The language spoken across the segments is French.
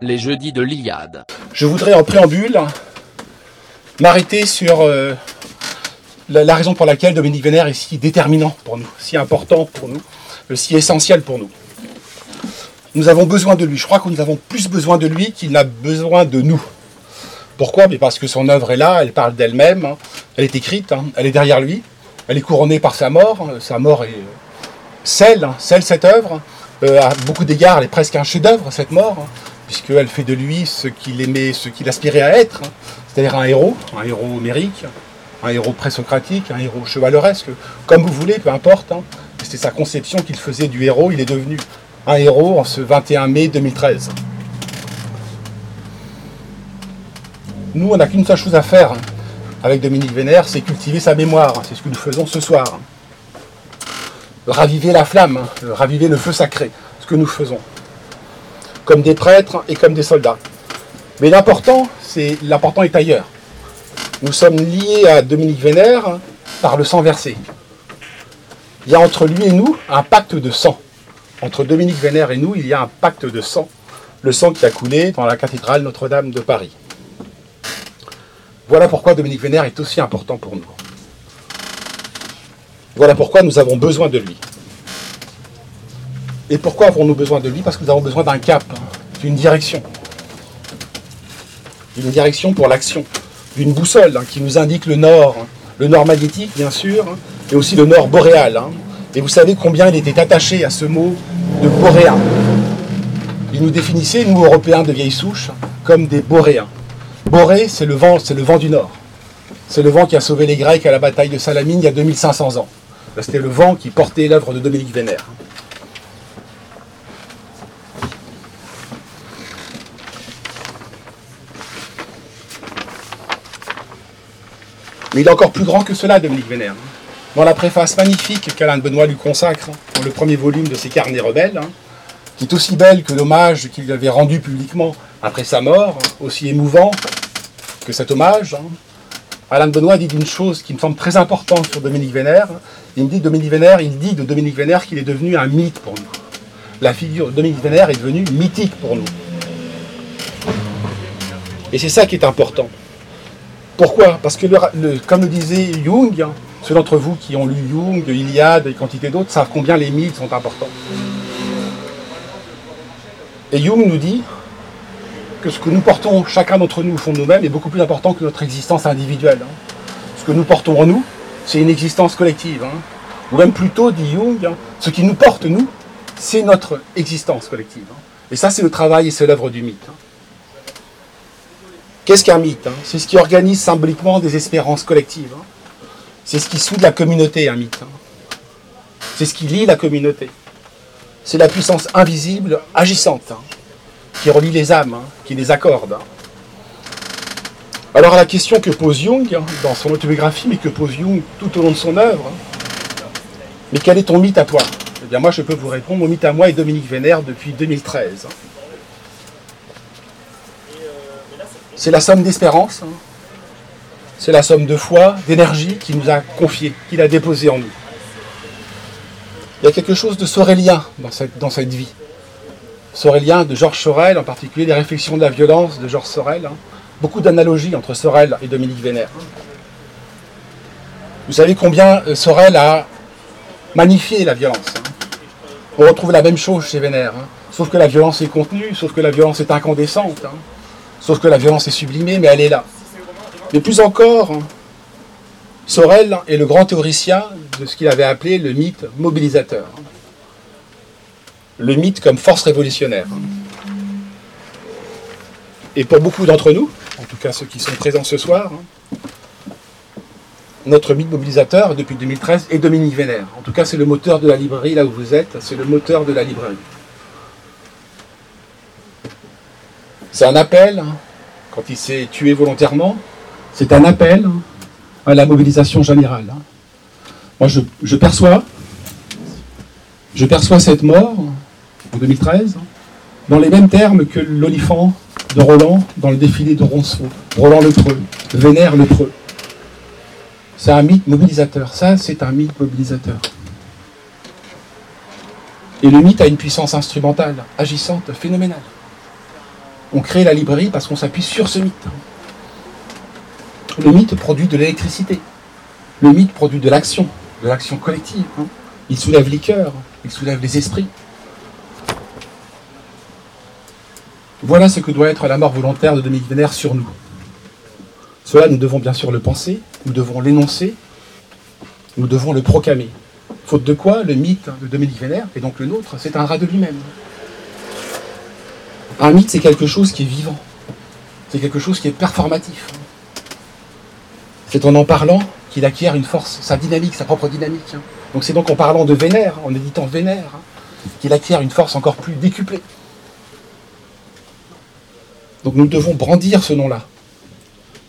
Les jeudis de l'Iliade. Je voudrais en préambule m'arrêter sur euh, la, raison pour laquelle Dominique Vénère est si déterminant pour nous, si important pour nous, euh, si essentiel pour nous. Nous avons besoin de lui. Je crois que nous avons plus besoin de lui qu'il n'a besoin de nous. Pourquoi? Parce que son œuvre est là, elle parle d'elle-même, hein. Elle est écrite, hein. elle est derrière lui, elle est couronnée par sa mort. Sa mort est euh, celle, hein, celle cette œuvre. Euh, à beaucoup d'égards, elle est presque un chef-d'œuvre, cette mort, hein, puisqu'elle fait de lui ce qu'il aimait, ce qu'il aspirait à être, c'est-à-dire un héros, un héros homérique, un héros présocratique, un héros chevaleresque, comme vous voulez, peu importe. C'était sa conception qu'il faisait du héros, il est devenu un héros en ce 21 mai 2013. Nous, on n'a qu'une seule chose à faire avec Dominique Vénère, c'est cultiver sa mémoire. C'est ce que nous faisons ce soir. Raviver la flamme, raviver le feu sacré, ce que nous faisons. Comme des prêtres et comme des soldats. Mais l'important, c'est l'important est ailleurs. Nous sommes liés à Dominique Vénère par le sang versé. Il y a entre lui et nous un pacte de sang. Entre Dominique Vénère et nous, il y a un pacte de sang. Le sang qui a coulé dans la cathédrale Notre-Dame de Paris. Voilà pourquoi Dominique Vénère est aussi important pour nous. Voilà pourquoi nous avons besoin de lui. Et pourquoi avons-nous besoin de lui? Parce que nous avons besoin d'un cap, hein, d'une direction. D'une direction pour l'action, d'une boussole hein, qui nous indique le nord, hein, le nord magnétique bien sûr, hein, et aussi le nord boréal. hein. Et vous savez combien il était attaché à ce mot de boréen. Il nous définissait, nous Européens de vieille souche, comme des boréens. Boré, c'est le vent, c'est le vent du nord. C'est le vent qui a sauvé les Grecs à la bataille de Salamine il y a 2500 ans. C'était le vent qui portait l'œuvre de Dominique Vénère. Mais il est encore plus grand que cela, Dominique Vénère. Dans la préface magnifique qu'Alain de Benoît lui consacre dans le premier volume de ses carnets rebelles, hein, qui est aussi belle que l'hommage qu'il lui avait rendu publiquement après sa mort, aussi émouvant que cet hommage. hein. Alain Benoît dit d'une chose qui me semble très importante sur Dominique Vénère. Il me dit Dominique Vénère, il dit de Dominique Vénère qu'il est devenu un mythe pour nous. La figure de Dominique Vénère est devenue mythique pour nous. Et c'est ça qui est important. Pourquoi? Parce que, comme le disait Jung, hein, ceux d'entre vous qui ont lu Jung, Iliade et quantité d'autres savent combien les mythes sont importants. Et Jung nous dit que ce que nous portons chacun d'entre nous au fond de nous-mêmes est beaucoup plus important que notre existence individuelle. hein. Ce que nous portons en nous, c'est une existence collective. hein. Ou même plutôt, dit Jung, hein, ce qui nous porte, nous, c'est notre existence collective. Et ça, c'est le travail et c'est l'œuvre du mythe. Qu'est-ce qu'un mythe C'est ce qui organise symboliquement des espérances collectives. C'est ce qui soude la communauté, un mythe. C'est ce qui lie la communauté. C'est la puissance invisible, agissante, qui relie les âmes, hein, qui les accorde. hein. Alors la question que pose Jung hein, dans son autobiographie, mais que pose Jung tout au long de son œuvre, mais quel est ton mythe à toi? Eh bien moi je peux vous répondre, mon mythe à moi est Dominique Vénère depuis 2013. hein. C'est la somme d'espérance, c'est la somme de foi, d'énergie qu'il nous a confiée, qu'il a déposée en nous. Il y a quelque chose de sorélien dans cette, dans cette vie. Sorélien de Georges Sorel, en particulier les réflexions de la violence de Georges Sorel. hein. Beaucoup d'analogies entre Sorel et Dominique Vénère. Vous savez combien euh, Sorel a magnifié la violence. hein. On retrouve la même chose chez Vénère. hein. Sauf que la violence est contenue, sauf que la violence est incandescente. Sauf que la violence est sublimée, mais elle est là. Mais plus encore, Sorel est le grand théoricien de ce qu'il avait appelé le mythe mobilisateur. Le mythe comme force révolutionnaire. Et pour beaucoup d'entre nous, en tout cas ceux qui sont présents ce soir, hein, notre mythe mobilisateur depuis 2013 est Dominique Vénère. En tout cas, c'est le moteur de la librairie là où vous êtes, c'est le moteur de la librairie. C'est un appel, hein, quand il s'est tué volontairement, c'est un appel hein, à la mobilisation générale. Moi, je, je perçois, je perçois cette mort en 2013 dans les mêmes termes que l'olifant de Roland dans le défilé de Roncevaux. Roland le Preux, Vénère le Preux. C'est un mythe mobilisateur. Ça, c'est un mythe mobilisateur. Et le mythe a une puissance instrumentale, agissante, phénoménale. On crée la librairie parce qu'on s'appuie sur ce mythe. Le mythe produit de l'électricité. Le mythe produit de l'action, de l'action collective. Hein. Il soulève les cœurs, il soulève les esprits. Voilà ce que doit être la mort volontaire de Dominique Vénère sur nous. Cela, nous devons bien sûr le penser, nous devons l'énoncer, nous devons le proclamer. Faute de quoi, le mythe de Dominique Vénère, et donc le nôtre, s'éteindra de lui-même. Un mythe, c'est quelque chose qui est vivant, c'est quelque chose qui est performatif. C'est en en parlant qu'il acquiert une force, sa dynamique, sa propre dynamique. Donc c'est donc en parlant de Vénère, en éditant Vénère, qu'il acquiert une force encore plus décuplée. Donc nous devons brandir ce nom-là.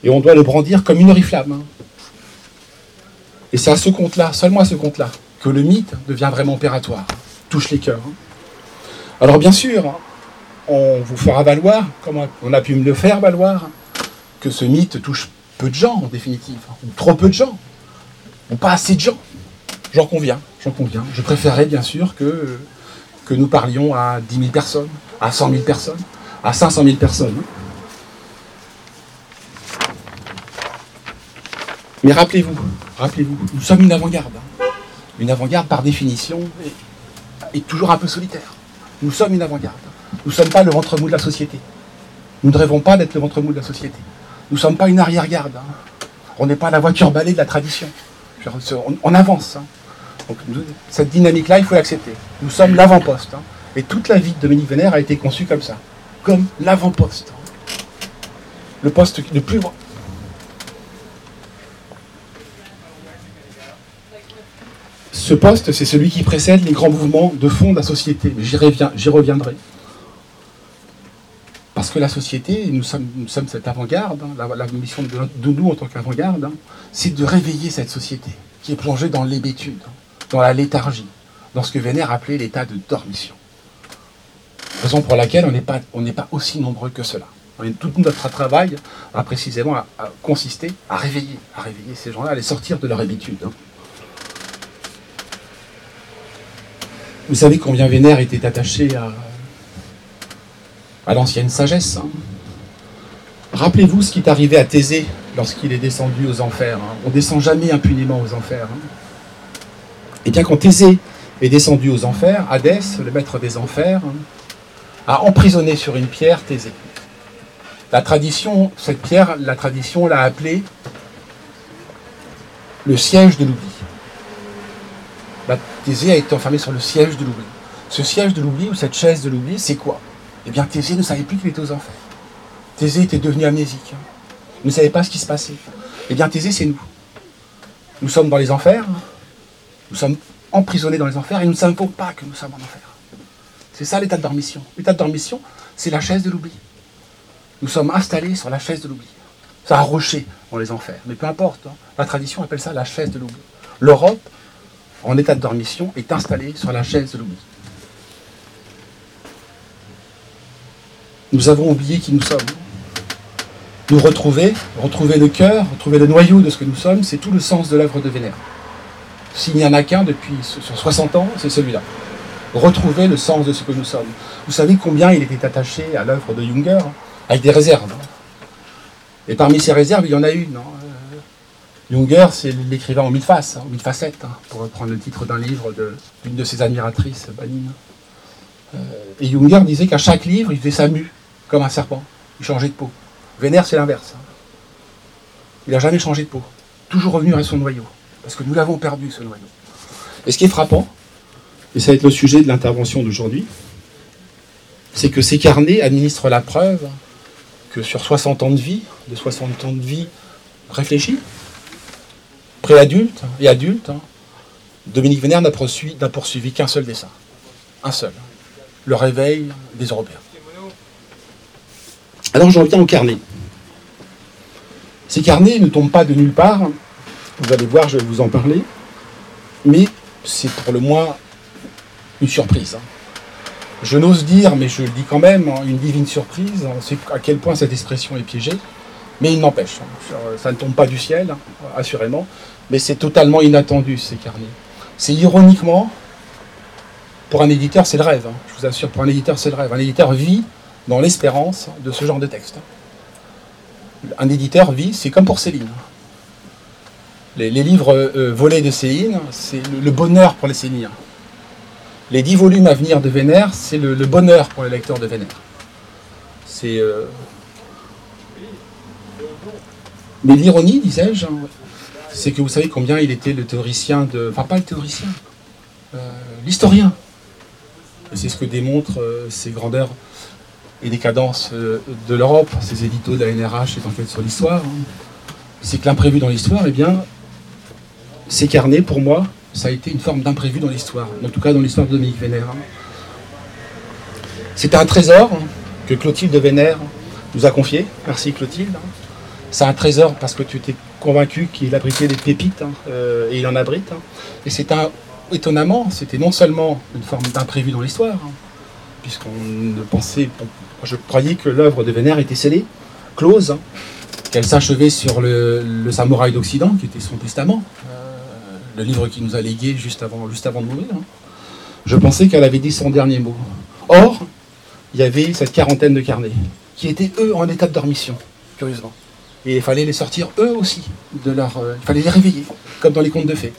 Et on doit le brandir comme une oriflamme. Et c'est à ce compte-là, seulement à ce compte-là, que le mythe devient vraiment opératoire, touche les cœurs. Alors bien sûr, on vous fera valoir, comme on a pu me le faire valoir, que ce mythe touche peu de gens en définitive, ou trop peu de gens, ou pas assez de gens. J'en conviens, j'en conviens. Je préférerais bien sûr que, que nous parlions à 10 000 personnes, à 100 000 personnes, à 500 000 personnes. Mais rappelez-vous, rappelez-vous, nous sommes une avant-garde. Hein. Une avant-garde, par définition, est, toujours un peu solitaire. Nous sommes une avant-garde. Nous ne sommes pas le ventre mou de la société. Nous ne rêvons pas d'être le ventre mou de la société. Nous ne sommes pas une arrière-garde. Hein. On n'est pas la voiture balai de la tradition. On, avance. Hein. Cette dynamique-là, il faut l'accepter. Nous sommes l'avant-poste. Hein. Et toute la vie de Dominique Vénère a été conçue comme ça. Comme l'avant-poste. Le poste le plus loin. Ce poste, c'est celui qui précède les grands mouvements de fond de la société. J'y reviendrai. Parce que la société, nous sommes, cette avant-garde, hein, la, mission de, nous en tant qu'avant-garde, hein, c'est de réveiller cette société qui est plongée dans l'hébétude, dans la léthargie, dans ce que Vénère appelait l'état de dormition. Raison pour laquelle on n'est pas, aussi nombreux que cela. Tout notre travail a précisément consisté à réveiller, ces gens-là, à les sortir de leur habitude. Hein. Vous savez combien Vénère était attaché à, l'ancienne sagesse. Hein. Rappelez-vous ce qui est arrivé à Thésée lorsqu'il est descendu aux enfers. Hein. On ne descend jamais impunément aux enfers. Hein. Et bien quand Thésée est descendu aux enfers, Hadès, le maître des enfers, a emprisonné sur une pierre Thésée. La tradition, cette pierre, la tradition l'a appelée le siège de l'oubli. Thésée a été enfermé sur le siège de l'oubli. Ce siège de l'oubli ou cette chaise de l'oubli, c'est quoi? Eh bien, Thésée ne savait plus qu'il était aux enfers. Thésée était devenu amnésique. Il ne savait pas ce qui se passait. Eh bien, Thésée, c'est nous. Nous sommes dans les enfers. Nous sommes emprisonnés dans les enfers et nous ne savons pas que nous sommes en enfer. C'est ça l'état de dormition. L'état de dormition, c'est la chaise de l'oubli. Nous sommes installés sur la chaise de l'oubli. Ça a roché dans les enfers. Mais peu importe. Hein. La tradition appelle ça la chaise de l'oubli. L'Europe, en état de dormition, est installée sur la chaise de l'oubli. Nous avons oublié qui nous sommes. Nous retrouver, retrouver le cœur, retrouver le noyau de ce que nous sommes, c'est tout le sens de l'œuvre de Vénère. S'il n'y en a qu'un depuis sur 60 ans, c'est celui-là. Retrouver le sens de ce que nous sommes. Vous savez combien il était attaché à l'œuvre de Junger, avec des réserves. Et parmi ces réserves, il y en a une. Euh, Junger, c'est l'écrivain en mille faces, en mille facettes, hein, pour reprendre le titre d'un livre d'une de, ses admiratrices, Banine. Euh, et Junger disait qu'à chaque livre, il faisait sa mue comme un serpent. Il changeait de peau. Vénère, c'est l'inverse. Il n'a jamais changé de peau. Toujours revenu à son noyau. Parce que nous l'avons perdu, ce noyau. Et ce qui est frappant, et ça va être le sujet de l'intervention d'aujourd'hui, c'est que ces carnets administrent la preuve que sur 60 ans de vie, de 60 ans de vie réfléchis, préadulte et adulte, hein, Dominique Vénère n'a poursuivi qu'un seul dessin. Un seul. Le réveil des Européens. Alors j'en viens au carnet. Ces carnets ne tombent pas de nulle part. Vous allez voir, je vais vous en parler. Mais c'est pour le moins une surprise. Hein. Je n'ose dire, mais je le dis quand même, hein, une divine surprise. C'est à quel point cette expression est piégée. Mais il n'empêche, hein, ça ne tombe pas du ciel, assurément, mais c'est totalement inattendu ces carnets. C'est ironiquement, pour un éditeur, c'est le rêve. Je vous assure, pour un éditeur, c'est le rêve. Un éditeur vit dans l'espérance de ce genre de texte. Un éditeur vit, c'est comme pour Céline. Les, livres euh, volés de Céline, c'est le, bonheur pour les Céliens. Les dix volumes à venir de Vénère, c'est le, bonheur pour les lecteurs de Vénère. C'est. Euh, Mais l'ironie, disais-je, c'est que vous savez combien il était le théoricien de. Enfin, pas le théoricien, euh, l'historien. Et c'est ce que démontrent ces grandeurs et décadences de l'Europe, ces éditos de la NRH et fait sur l'histoire. Hein. C'est que l'imprévu dans l'histoire, eh bien, ces carnets, pour moi, ça a été une forme d'imprévu dans l'histoire, en tout cas dans l'histoire de Dominique Vénère. C'était un trésor que Clotilde Vénère nous a confié. Merci Clotilde. C'est un trésor parce que tu étais convaincu qu'il abritait des pépites, hein, euh, et il en abrite. Hein. Et c'est un, étonnamment, c'était non seulement une forme d'imprévu dans l'histoire, hein, puisqu'on ne pensait, je croyais que l'œuvre de Vénère était scellée, close, qu'elle s'achevait sur le, le samouraï d'Occident, qui était son testament le livre qu'il nous a légué juste avant, juste avant de mourir, hein. je pensais qu'elle avait dit son dernier mot. Or, il y avait cette quarantaine de carnets, qui étaient eux en état de dormition, curieusement. Et il fallait les sortir eux aussi de leur. Euh, il fallait les réveiller, comme dans les contes de fées.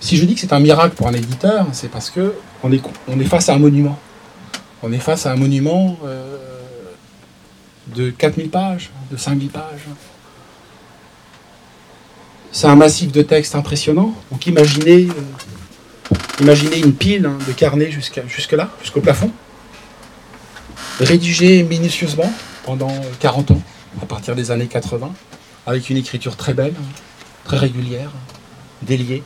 Si je dis que c'est un miracle pour un éditeur, c'est parce que on est, on est face à un monument. On est face à un monument euh, de 4000 pages, de 5000 pages. C'est un massif de textes impressionnant. Donc imaginez, euh, imaginez une pile hein, de carnets jusqu'à, jusque là, jusqu'au plafond, rédigé minutieusement pendant 40 ans, à partir des années 80, avec une écriture très belle, très régulière, déliée.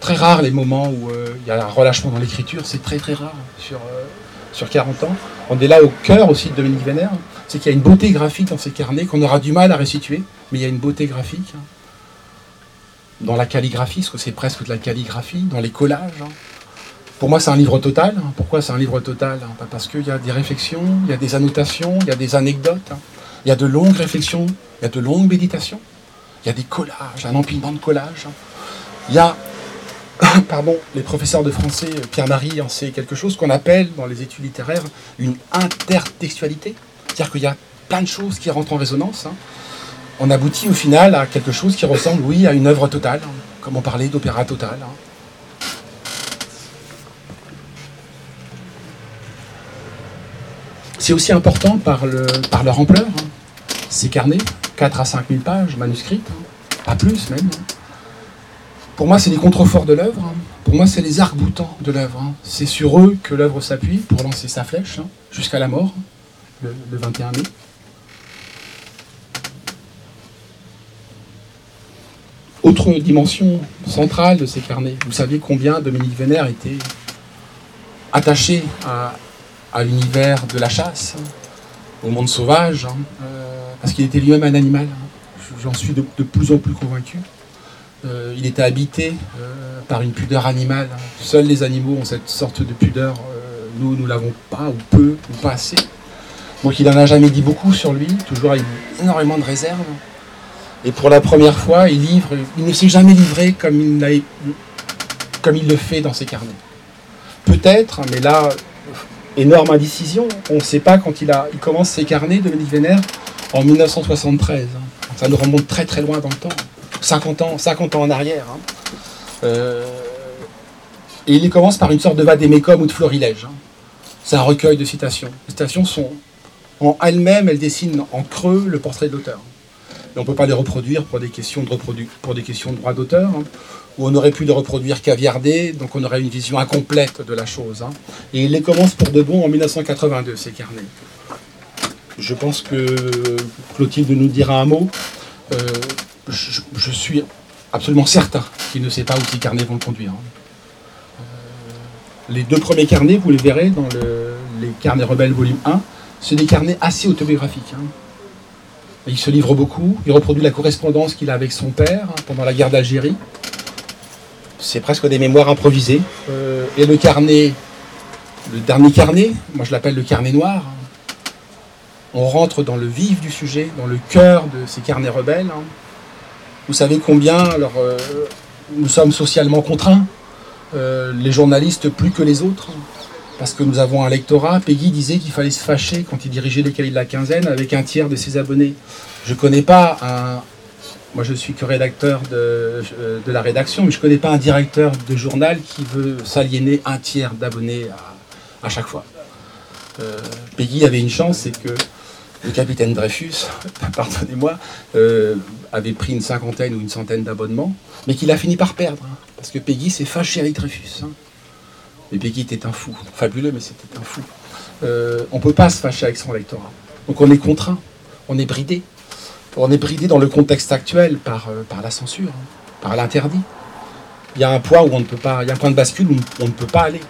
Très rare les moments où euh, il y a un relâchement dans l'écriture, c'est très très rare sur, euh, sur 40 ans. On est là au cœur aussi de Dominique Vénère c'est qu'il y a une beauté graphique dans ces carnets qu'on aura du mal à restituer, mais il y a une beauté graphique hein. dans la calligraphie, parce que c'est presque de la calligraphie, dans les collages. Hein. Pour moi, c'est un livre total. Hein. Pourquoi c'est un livre total Parce qu'il y a des réflexions, il y a des annotations, il y a des anecdotes, il y a de longues réflexions, il y a de longues méditations, il y a des collages, un empilement de collages. Il y a, pardon, les professeurs de français, Pierre-Marie en sait quelque chose, qu'on appelle dans les études littéraires une intertextualité. C'est-à-dire qu'il y a plein de choses qui rentrent en résonance. Hein. On aboutit au final à quelque chose qui ressemble, oui, à une œuvre totale, hein, comme on parlait d'opéra total. Hein. C'est aussi important par, par leur ampleur. Ces carnets, 4 à 5 000 pages manuscrites, pas plus même. Pour moi, c'est les contreforts de l'œuvre. Pour moi, c'est les arcs-boutants de l'œuvre. C'est sur eux que l'œuvre s'appuie pour lancer sa flèche jusqu'à la mort le, 21 mai. Autre dimension centrale de ces carnets, vous savez combien Dominique Vénère était attaché à, l'univers de la chasse, au monde sauvage, hein, euh, parce qu'il était lui-même un animal. Hein. J'en suis de, plus en plus convaincu. Euh, il était habité euh, par une pudeur animale. Seuls les animaux ont cette sorte de pudeur. nous, nous l'avons pas, ou peu, ou pas assez. Donc il n'en a jamais dit beaucoup sur lui, toujours avec énormément de réserve. Et pour la première fois, il livre, il ne s'est jamais livré comme il, le fait dans ses carnets. Peut-être, mais là, énorme indécision. On ne sait pas quand il, a, commence ses carnets Dominique Vénère en 1973. Ça nous remonte très très loin dans le temps. 50 ans, 50 ans en arrière. Hein. Euh, et il commence par une sorte de vadémécum ou de florilège. Hein. C'est un recueil de citations. Les citations sont en elle-même, elle dessine en creux le portrait de l'auteur. on ne peut pas les reproduire pour des questions de, droit d'auteur, hein, on aurait pu les reproduire caviardés, donc on aurait une vision incomplète de la chose. Hein. Et il les commence pour de bon en 1982, ces carnets. Je pense que Clotilde nous dira un mot. Euh, je, suis absolument certain qu'il ne sait pas où ces carnets vont le conduire. Hein. Euh, les deux premiers carnets, vous les verrez dans les carnets rebelles volume 1, c'est des carnets assez autobiographiques. Hein. Il se livre beaucoup, il reproduit la correspondance qu'il a avec son père hein, pendant la guerre d'Algérie. C'est presque des mémoires improvisées. Euh, et le carnet le dernier carnet, moi je l'appelle le carnet noir. On rentre dans le vif du sujet, dans le cœur de ces carnets rebelles. hein. Vous savez combien euh, nous sommes socialement contraints, euh, les journalistes plus que les autres, parce que nous avons un lectorat. Peggy disait qu'il fallait se fâcher quand il dirigeait les cahiers de la quinzaine avec un tiers de ses abonnés. Je ne connais pas un. Moi, je suis que rédacteur de, euh, de la rédaction, mais je ne connais pas un directeur de journal qui veut s'aliéner un tiers d'abonnés à, à chaque fois. Euh, Peggy avait une chance, c'est que le capitaine Dreyfus, pardonnez-moi, euh, avait pris une cinquantaine ou une centaine d'abonnements, mais qu'il a fini par perdre, hein, parce que Peggy s'est fâché avec Dreyfus. hein. Mais Peggy était un fou, fabuleux, mais c'était un fou. Euh, on ne peut pas se fâcher avec son lectorat. Donc on est contraint, on est bridé. On est bridé dans le contexte actuel par, euh, par la censure, hein, par l'interdit. Il y a un point où on ne peut pas, il y a un point de bascule où on ne peut pas aller.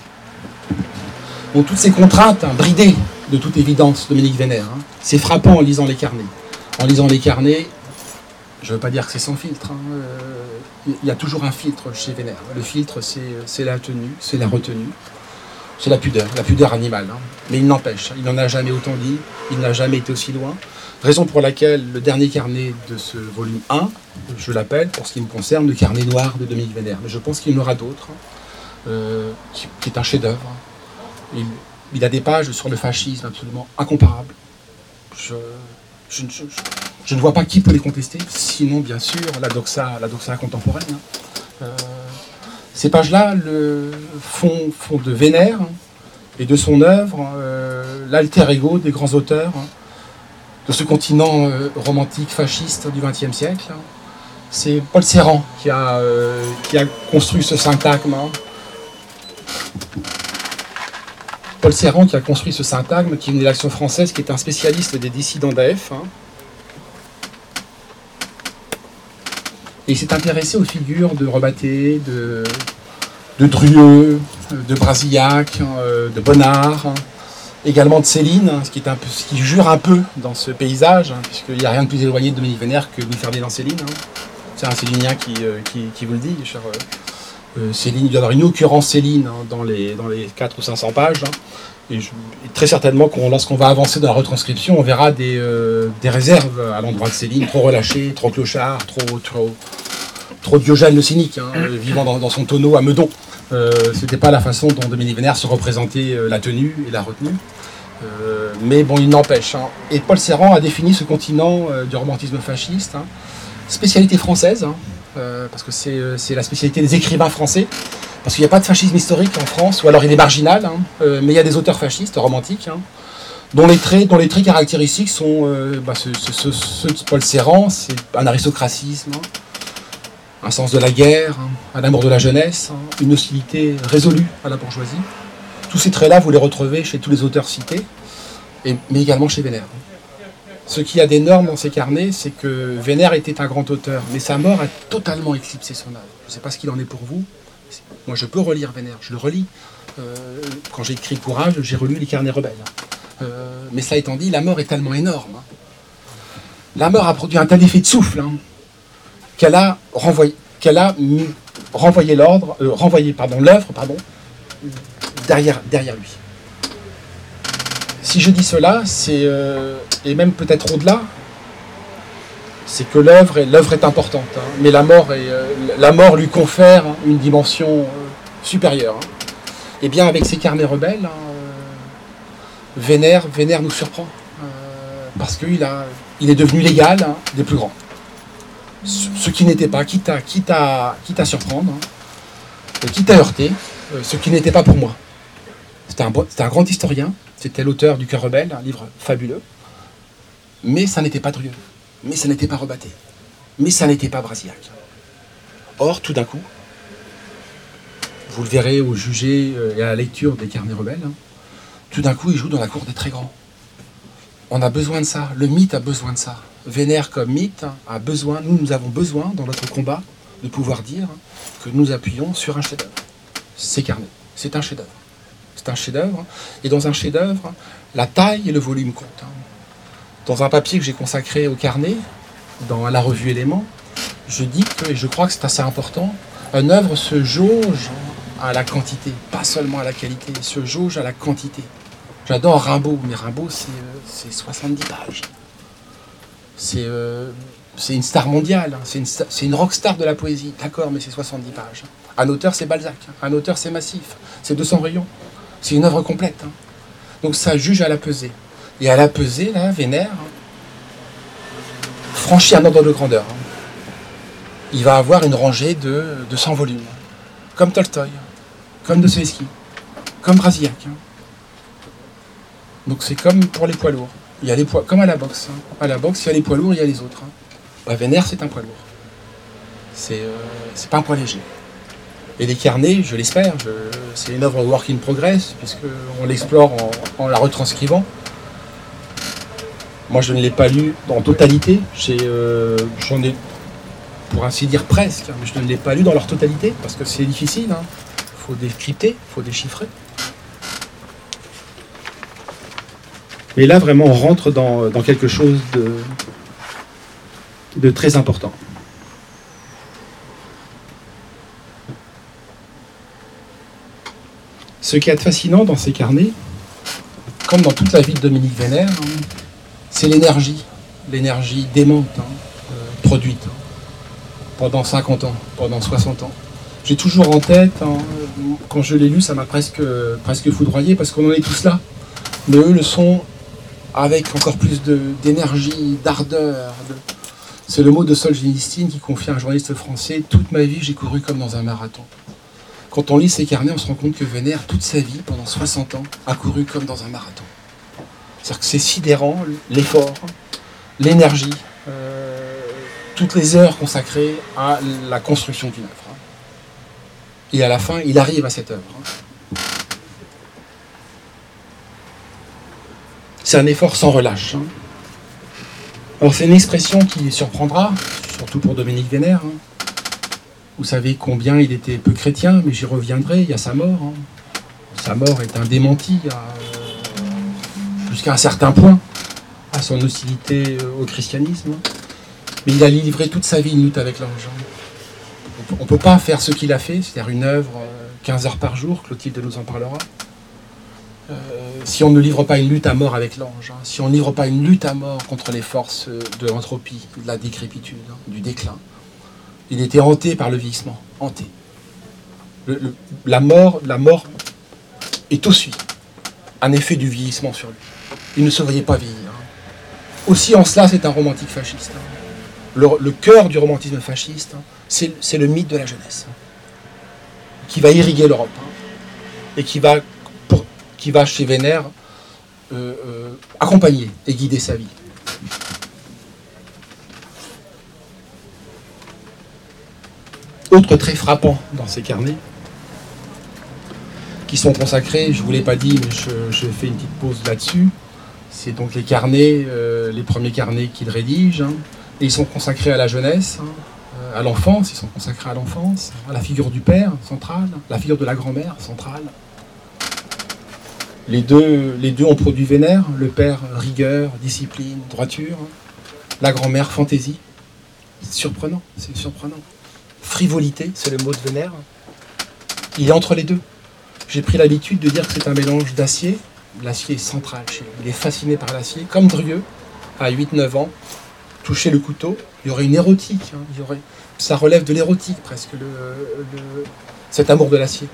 Donc toutes ces contraintes, hein, bridées de toute évidence, Dominique Vénère, hein, c'est frappant en lisant les carnets. En lisant les carnets, je ne veux pas dire que c'est sans filtre. euh, Il y a toujours un filtre chez Vénère. Le filtre, c'est la tenue, c'est la retenue, c'est la pudeur, la pudeur animale. hein. Mais il n'empêche, il n'en a jamais autant dit, il n'a jamais été aussi loin. Raison pour laquelle le dernier carnet de ce volume 1, je l'appelle, pour ce qui me concerne, le carnet noir de Dominique Vénère. Mais je pense qu'il y en aura d'autres, euh, qui, est un chef-d'œuvre. Il, a des pages sur le fascisme absolument incomparables. Je- je ne vois pas qui peut les contester, sinon bien sûr la doxa, la doxa contemporaine. hein. Euh, ces pages-là le- font, font de Vénère et de son œuvre euh, l'alter ego des grands auteurs hein, de ce continent euh, romantique fasciste du XXe siècle. hein. C'est Paul Serran qui a, construit ce syntagme. hein. Paul Serran qui a construit ce syntagme, qui est une élection française, qui est un spécialiste des dissidents d'AF. hein. Il s'est intéressé aux figures de Rebatté, de, de de Brasillac, euh, de Bonnard, hein. également de Céline, hein, ce qui, est un peu, ce qui jure un peu dans ce paysage, hein, puisqu'il n'y a rien de plus éloigné de Dominique Vénère que Louis-Ferdinand Céline. hein. C'est un Célinien qui, euh, qui, qui vous le dit, cher euh, Céline. Il y aura une occurrence Céline hein, dans, les, dans les 4 ou 500 pages. Et, très certainement, qu'on- lorsqu'on va avancer dans la retranscription, on verra des, euh, réserves à l'endroit de Céline, trop relâché, trop clochard, trop, trop, trop Diogène le cynique, hein, euh, vivant dans, son tonneau à Meudon. Euh, C'était pas la façon dont Dominique Vénère se représentait la tenue et la retenue. Mais bon, il n'empêche. hein. Et Paul Serran a défini ce continent du romantisme fasciste, hein. spécialité française, parce que c'est la spécialité des écrivains français, parce qu'il n'y a pas de fascisme historique en France, ou alors il est marginal, hein, euh, mais il y a des auteurs fascistes romantiques, hein, dont, les traits, dont les traits caractéristiques sont ceux, ceux- de Paul Serran, c'est un aristocratisme, hein, un sens de la guerre, un amour de la jeunesse, une hostilité résolue à la bourgeoisie. Tous ces traits-là, vous les retrouvez chez tous les auteurs cités, mais également chez Vénère. Ce qui a d'énorme dans ces carnets, c'est que Vénère était un grand auteur, mais sa mort a totalement éclipsé son œuvre. Je ne sais pas ce qu'il en est pour vous. Moi, je peux relire Vénère, je le relis. Euh, quand j'ai écrit Courage, j'ai relu Les Carnets Rebelles. Euh, mais cela étant dit, la mort est tellement énorme. hein. La mort a produit un tel effet de souffle hein, qu'elle a renvoyé, l'ordre, euh, renvoyé pardon l'œuvre, pardon, derrière, derrière lui. Si je dis cela, c'est et même peut-être au-delà, c'est que l'œuvre est, est importante, hein, mais la mort, euh, la mort lui confère une dimension euh, supérieure. hein. Et bien avec ces carnets rebelles, hein, euh, Vénère, nous surprend parce qu'il il est devenu l'égal hein, des plus grands. Ce, qui n'était pas, quitte à, quitte à, quitte à surprendre, quitte à heurter, ce qui n'était pas pour moi. C'était un, un grand historien, c'était l'auteur du Cœur rebelle, un livre fabuleux, mais ça n'était pas Drieux, mais ça n'était pas Rebatté, mais ça n'était pas Brasillac. Or, tout d'un coup, vous le verrez au jugé euh, et à la lecture des carnets rebelles, hein, tout d'un coup, il joue dans la cour des très grands. On a besoin de ça, le mythe a besoin de ça. Vénère comme mythe hein, a besoin, nous, nous avons besoin dans notre combat de pouvoir dire que nous appuyons sur un chef-d'œuvre. C'est carnet, c'est un chef-d'œuvre. C'est un chef-d'œuvre. Et dans un chef-d'œuvre, la taille et le volume comptent. Dans un papier que j'ai consacré au carnet, dans la revue Éléments, je dis que, et je crois que c'est assez important, une œuvre se jauge à la quantité, pas seulement à la qualité. Se jauge à la quantité. J'adore Rimbaud, mais Rimbaud, c'est 70 pages. C'est c'est une star mondiale, hein. c'est une, une rockstar de la poésie. D'accord, mais c'est 70 pages. Un auteur, c'est Balzac. Un auteur, c'est Massif. C'est 200 rayons. C'est une œuvre complète. Hein. Donc ça juge à la pesée. Et à la pesée, là, Vénère, franchit un ordre de grandeur. Hein. Il va avoir une rangée de, 100 volumes. Comme Tolstoï, comme Dostoevsky, comme Brasillac. Donc c'est comme pour les poids lourds. Il y a poids, comme à la boxe. À la boxe, il y a les poids lourds, il y a les autres. Vénère, c'est un poids lourd. C'est euh, pas un poids léger. Et les carnets, je l'espère, c'est une œuvre work in progress, puisqu'on l'explore en, la retranscrivant. Moi, je ne l'ai pas lu en totalité. Euh, j'en ai, pour ainsi dire presque, mais je ne l'ai pas lu dans leur totalité, parce que c'est difficile. Il hein. faut décrypter, il faut déchiffrer. Mais là, vraiment, on rentre dans, dans quelque chose de, de très important. Ce qui est fascinant dans ces carnets, comme dans toute la vie de Dominique Vénère, hein, c'est l'énergie, l'énergie démente, hein, euh, produite hein, pendant 50 ans, pendant 60 ans. J'ai toujours en tête, quand je l'ai lu, ça m'a presque, presque foudroyé parce qu'on en est tous là. Mais eux le sont avec encore plus d'énergie, d'ardeur, de, c'est le mot de Solzhenitsyn qui confie à un journaliste français Toute ma vie, j'ai couru comme dans un marathon. Quand on lit ses carnets, on se rend compte que Vénère, toute sa vie, pendant 60 ans, a couru comme dans un marathon. C'est-à-dire que c'est sidérant, l'effort, l'énergie, euh, toutes les heures consacrées à la construction d'une œuvre. Et à la fin, il arrive à cette œuvre. C'est un effort sans relâche. Hein. Alors c'est une expression qui surprendra, surtout pour Dominique Vénère. Hein. Vous savez combien il était peu chrétien, mais j'y reviendrai, il y a sa mort. Hein. Sa mort est un démenti jusqu'à un certain point à son hostilité euh, au christianisme. Mais il a livré toute sa vie une lutte avec l'ange. On ne peut pas faire ce qu'il a fait, c'est-à-dire une œuvre 15 euh, heures par jour, Clotilde nous en parlera. Euh, si on ne livre pas une lutte à mort avec l'ange, hein, si on ne livre pas une lutte à mort contre les forces de l'entropie, de la décrépitude, hein, du déclin, il était hanté par le vieillissement, hanté. la, mort, la mort est aussi un effet du vieillissement sur lui. Il ne se voyait pas vieillir. Hein. Aussi en cela, c'est un romantique fasciste. Le, cœur du romantisme fasciste, c'est le mythe de la jeunesse, qui va irriguer l'Europe et qui va qui va chez Vénère euh, euh, accompagner et guider sa vie. Autre trait frappant dans ces carnets, qui sont consacrés, je ne vous l'ai pas dit, mais je, fais une petite pause là-dessus. C'est donc les carnets, euh, les premiers carnets qu'il rédige, hein. ils sont consacrés à la jeunesse, hein, à l'enfance, ils sont consacrés à l'enfance, à la figure du père central, la figure de la grand-mère centrale, les deux, les deux ont produit Vénère, le père rigueur, discipline, droiture, la grand-mère fantaisie. C'est surprenant, c'est surprenant. Frivolité, c'est le mot de Vénère. Il est entre les deux. J'ai pris l'habitude de dire que c'est un mélange d'acier. L'acier est central chez lui. Il est fasciné par l'acier, comme Drieux, à 8-9 ans, toucher le couteau. Il y aurait une érotique. Hein. Ça relève de l'érotique presque, cet amour de l'acier.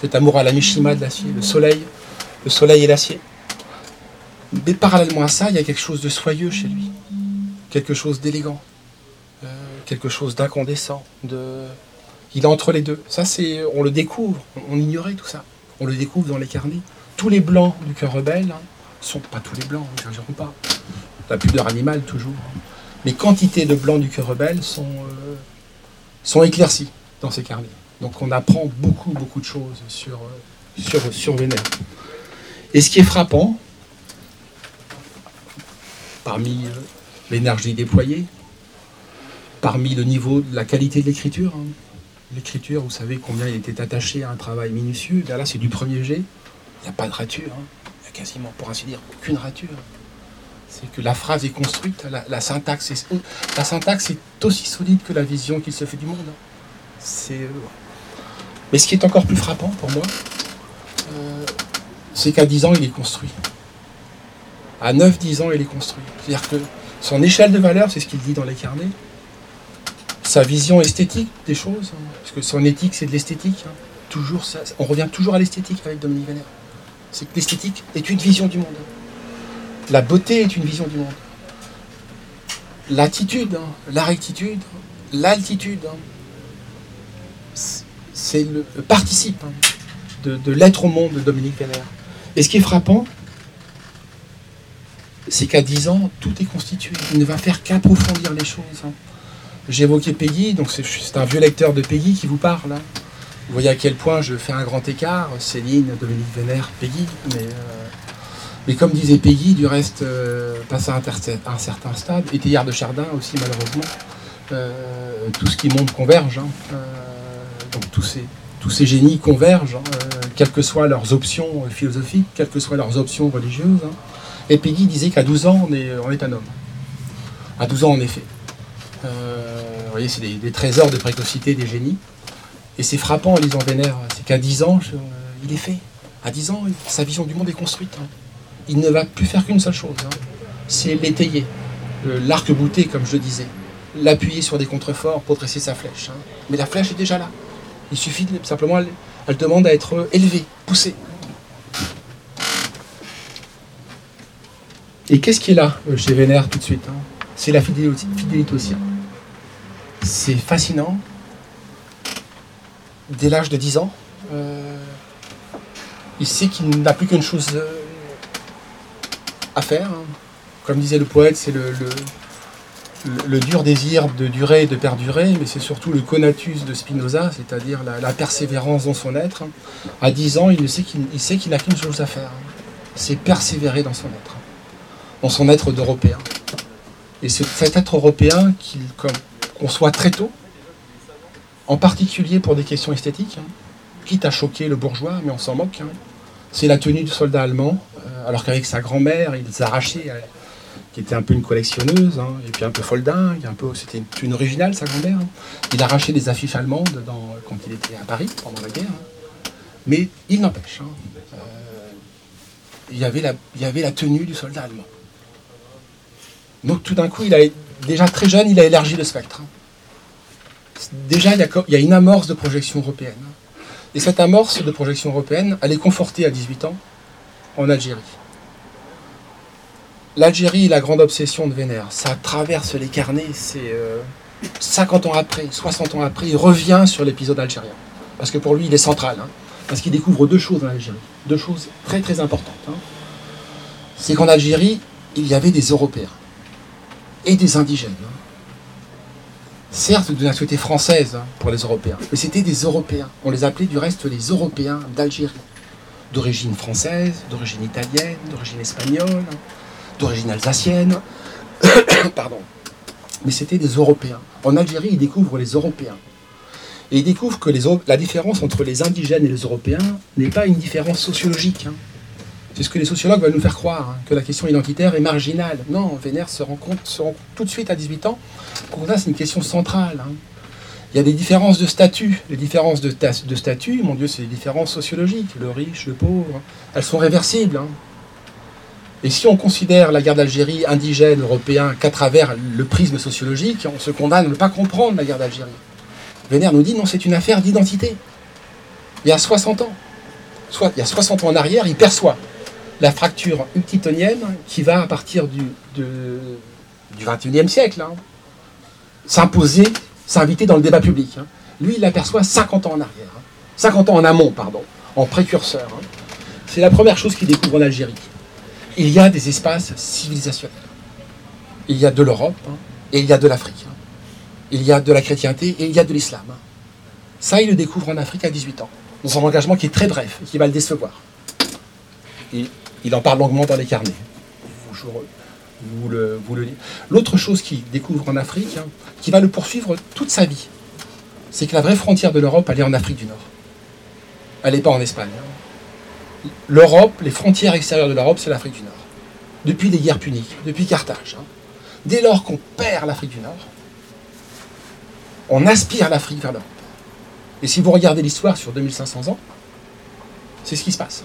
Cet amour à la Mishima de l'acier, le soleil, le soleil et l'acier. Mais parallèlement à ça, il y a quelque chose de soyeux chez lui, quelque chose d'élégant, euh, quelque chose d'incandescent. De... Il est entre les deux. Ça, c'est, on le découvre. On, ignorait tout ça. On le découvre dans les carnets. Tous les blancs du cœur rebelle hein, sont pas tous les blancs, n'exagérons pas. La pudeur animale toujours. Hein. Mais quantité de blancs du cœur rebelle sont, euh, sont éclaircies dans ces carnets. Donc on apprend beaucoup, beaucoup de choses sur, euh, Vénère. Et ce qui est frappant, parmi euh, l'énergie déployée, parmi le niveau de la qualité de l'écriture, hein. l'écriture, vous savez combien il était attaché à un travail minutieux, là c'est du premier jet, n'y a pas de rature, hein. il n'y a quasiment, pour ainsi dire, aucune rature. C'est que la phrase est construite, la, syntaxe est, la syntaxe est aussi solide que la vision qu'il se fait du monde. Hein. C'est, euh, Mais ce qui est encore plus frappant pour moi, euh, c'est qu'à 10 ans, il est construit. À 9-10 ans, il est construit. C'est-à-dire que son échelle de valeur, c'est ce qu'il dit dans les carnets, sa vision esthétique des choses, hein, parce que son éthique, c'est de l'esthétique. Toujours, on revient toujours à l'esthétique avec Dominique Vénère. C'est que l'esthétique est une vision du monde. La beauté est une vision du monde. L'attitude, hein, la rectitude, l'altitude, hein, c'est- le, participe hein, de, l'être au monde de Dominique Vénère. Et ce qui est frappant, c'est qu'à 10 ans, tout est constitué. Il ne va faire qu'approfondir les choses. J'évoquais Peggy, donc c'est c'est un vieux lecteur de Peggy qui vous parle. Vous voyez à quel point je fais un grand écart. Céline, Dominique Vénère, Peggy. Mais, euh, comme disait Peggy, du reste, euh, à un, certain stade, et Théillard de Chardin aussi, malheureusement, euh, tout ce qui monte converge. hein. Euh, donc tous ces, génies convergent, hein, quelles que soient leurs options philosophiques, quelles que soient leurs options religieuses. hein. Et Peggy disait qu'à 12 ans, on est, un homme. À 12 ans, en effet. Vous voyez, c'est des trésors de précocité des génies. Et c'est frappant en lisant Vénère, c'est qu'à 10 ans, euh, il est fait. À 10 ans, sa vision du monde est construite. hein. Il ne va plus faire qu'une seule chose, hein. c'est l'étayer, Le- l'arc-bouté, comme je disais, l'appuyer sur des contreforts pour dresser sa flèche. hein. Mais la flèche est déjà là. Il suffit simplement, elle, demande à être élevée, poussée. Et qu'est-ce qui est là euh, chez Vénère tout de suite C'est la fidélité, fidélité au. C'est fascinant. Dès l'âge de 10 ans, euh, il sait qu'il n'a plus qu'une chose euh, à faire. hein. Comme disait le poète, c'est le, dur désir de durer et de perdurer, mais c'est surtout le conatus de Spinoza, c'est-à-dire la, persévérance dans son être. À 10 ans, il, sait qu'il n'a qu'une chose à faire. C'est persévérer dans son être dans son être d'Européen. Et c'est cet être européen qu'il conçoit très tôt, en particulier pour des questions esthétiques, hein, quitte à choquer le bourgeois, mais on s'en moque. hein. C'est la tenue du soldat allemand, euh, alors qu'avec sa grand-mère, il les arrachait, euh, qui était un peu une collectionneuse, hein, et puis un peu folle dingue, un peu, c'était une, originale sa grand-mère. Il arrachait des affiches allemandes quand il était à Paris pendant la guerre. Mais il n'empêche, euh, il, y avait la, il y avait la tenue du soldat allemand. Donc tout d'un coup, il a, déjà très jeune, il a élargi le spectre. Déjà, il y, a, une amorce de projection européenne. Et cette amorce de projection européenne, elle est confortée à 18 ans en Algérie. L'Algérie, la grande obsession de Vénère, ça traverse les carnets, c'est euh, 50 ans après, 60 ans après, il revient sur l'épisode algérien. Parce que pour lui, il est central. hein. parce qu'il découvre deux choses en Algérie. Deux choses très très importantes. hein. C'est qu'en Algérie, il y avait des Européens et des indigènes. hein. Certes, de nationalité française hein, pour les Européens, mais c'était des Européens. On les appelait du reste les Européens d'Algérie. D'origine française, d'origine italienne, d'origine espagnole, d'origine alsacienne. Pardon. Mais c'était des Européens. En Algérie, ils découvrent les Européens. Et ils découvrent que la différence entre les indigènes et les Européens n'est pas une différence sociologique. hein. C'est ce que les sociologues veulent nous faire croire, hein, que la question identitaire est marginale. Non, Vénère se rend compte, se rend compte tout de suite à 18 ans que là, c'est une question centrale. hein. Il y a des différences de statut. Les différences de statut, mon Dieu, c'est des différences sociologiques. Le riche, le pauvre, elles sont réversibles. hein. Et si on considère la guerre d'Algérie indigène, européen, qu'à travers le prisme sociologique, on se condamne à ne pas comprendre la guerre d'Algérie. Vénère nous dit non, c'est une affaire d'identité. Il y a 60 ans, soit il y a 60 ans en arrière, il perçoit la fracture ultitonienne qui va, à partir du, du 21e siècle, hein, s'imposer, s'inviter dans le débat public. hein. Lui, il l'aperçoit 50 ans en arrière, hein. 50 ans en amont, pardon, en précurseur. hein. C'est la première chose qu'il découvre en Algérie. Il y a des espaces civilisationnels. Il y a de l'Europe hein, et il y a de l'Afrique. hein. Il y a de la chrétienté et il y a de l'islam. hein. Ça, il le découvre en Afrique à 18 ans, dans un engagement qui est très bref et qui va le décevoir. Il en parle longuement dans les carnets. Vous, le, vous. L'autre chose qu'il découvre en Afrique, hein, qui va le poursuivre toute sa vie, c'est que la vraie frontière de l'Europe, elle est en Afrique du Nord. Elle n'est pas en Espagne. hein. L'Europe, les frontières extérieures de l'Europe, c'est l'Afrique du Nord. Depuis les guerres puniques, depuis Carthage. hein. Dès lors qu'on perd l'Afrique du Nord, on aspire l'Afrique vers l'Europe. Et si vous regardez l'histoire sur 2500 ans, c'est ce qui se passe.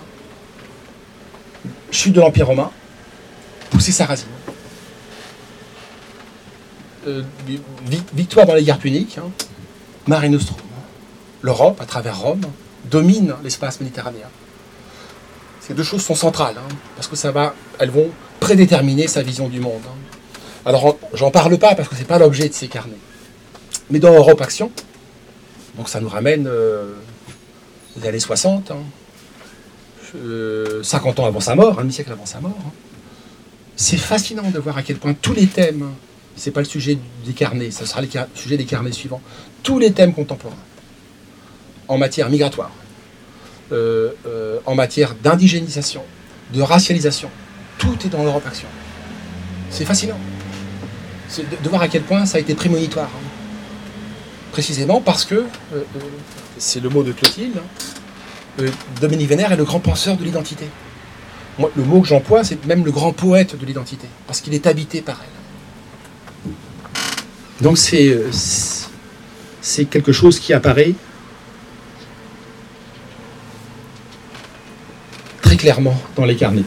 Chute de l'Empire romain, pousser Sarrasine. Euh, victoire dans les guerres puniques, hein, Mare Nostrum. L'Europe, à travers Rome, domine l'espace méditerranéen. Ces deux choses sont centrales, hein, parce que ça elles vont prédéterminer sa vision du monde. Hein. Alors, j'en parle pas parce que ce n'est pas l'objet de ces carnets. Mais dans Europe Action, donc ça nous ramène euh, aux années 60, 50 euh, ans avant sa mort, un demi-siècle avant sa mort. C'est fascinant de voir à quel point tous les thèmes c'est pas le sujet des carnets, ça sera le sujet des carnets suivants. Tous les thèmes contemporains, en matière migratoire, euh, euh, en matière d'indigénisation, de racialisation, tout est dans l'Europe Action. C'est fascinant. de, voir à quel point ça a été prémonitoire. Hein. Précisément parce que, c'est le mot de Clotilde, hein, Dominique Vénère est le grand penseur de l'identité. le mot que j'emploie, c'est même le grand poète de l'identité, parce qu'il est habité par elle. Donc euh, c'est quelque chose qui apparaît très clairement dans les carnets.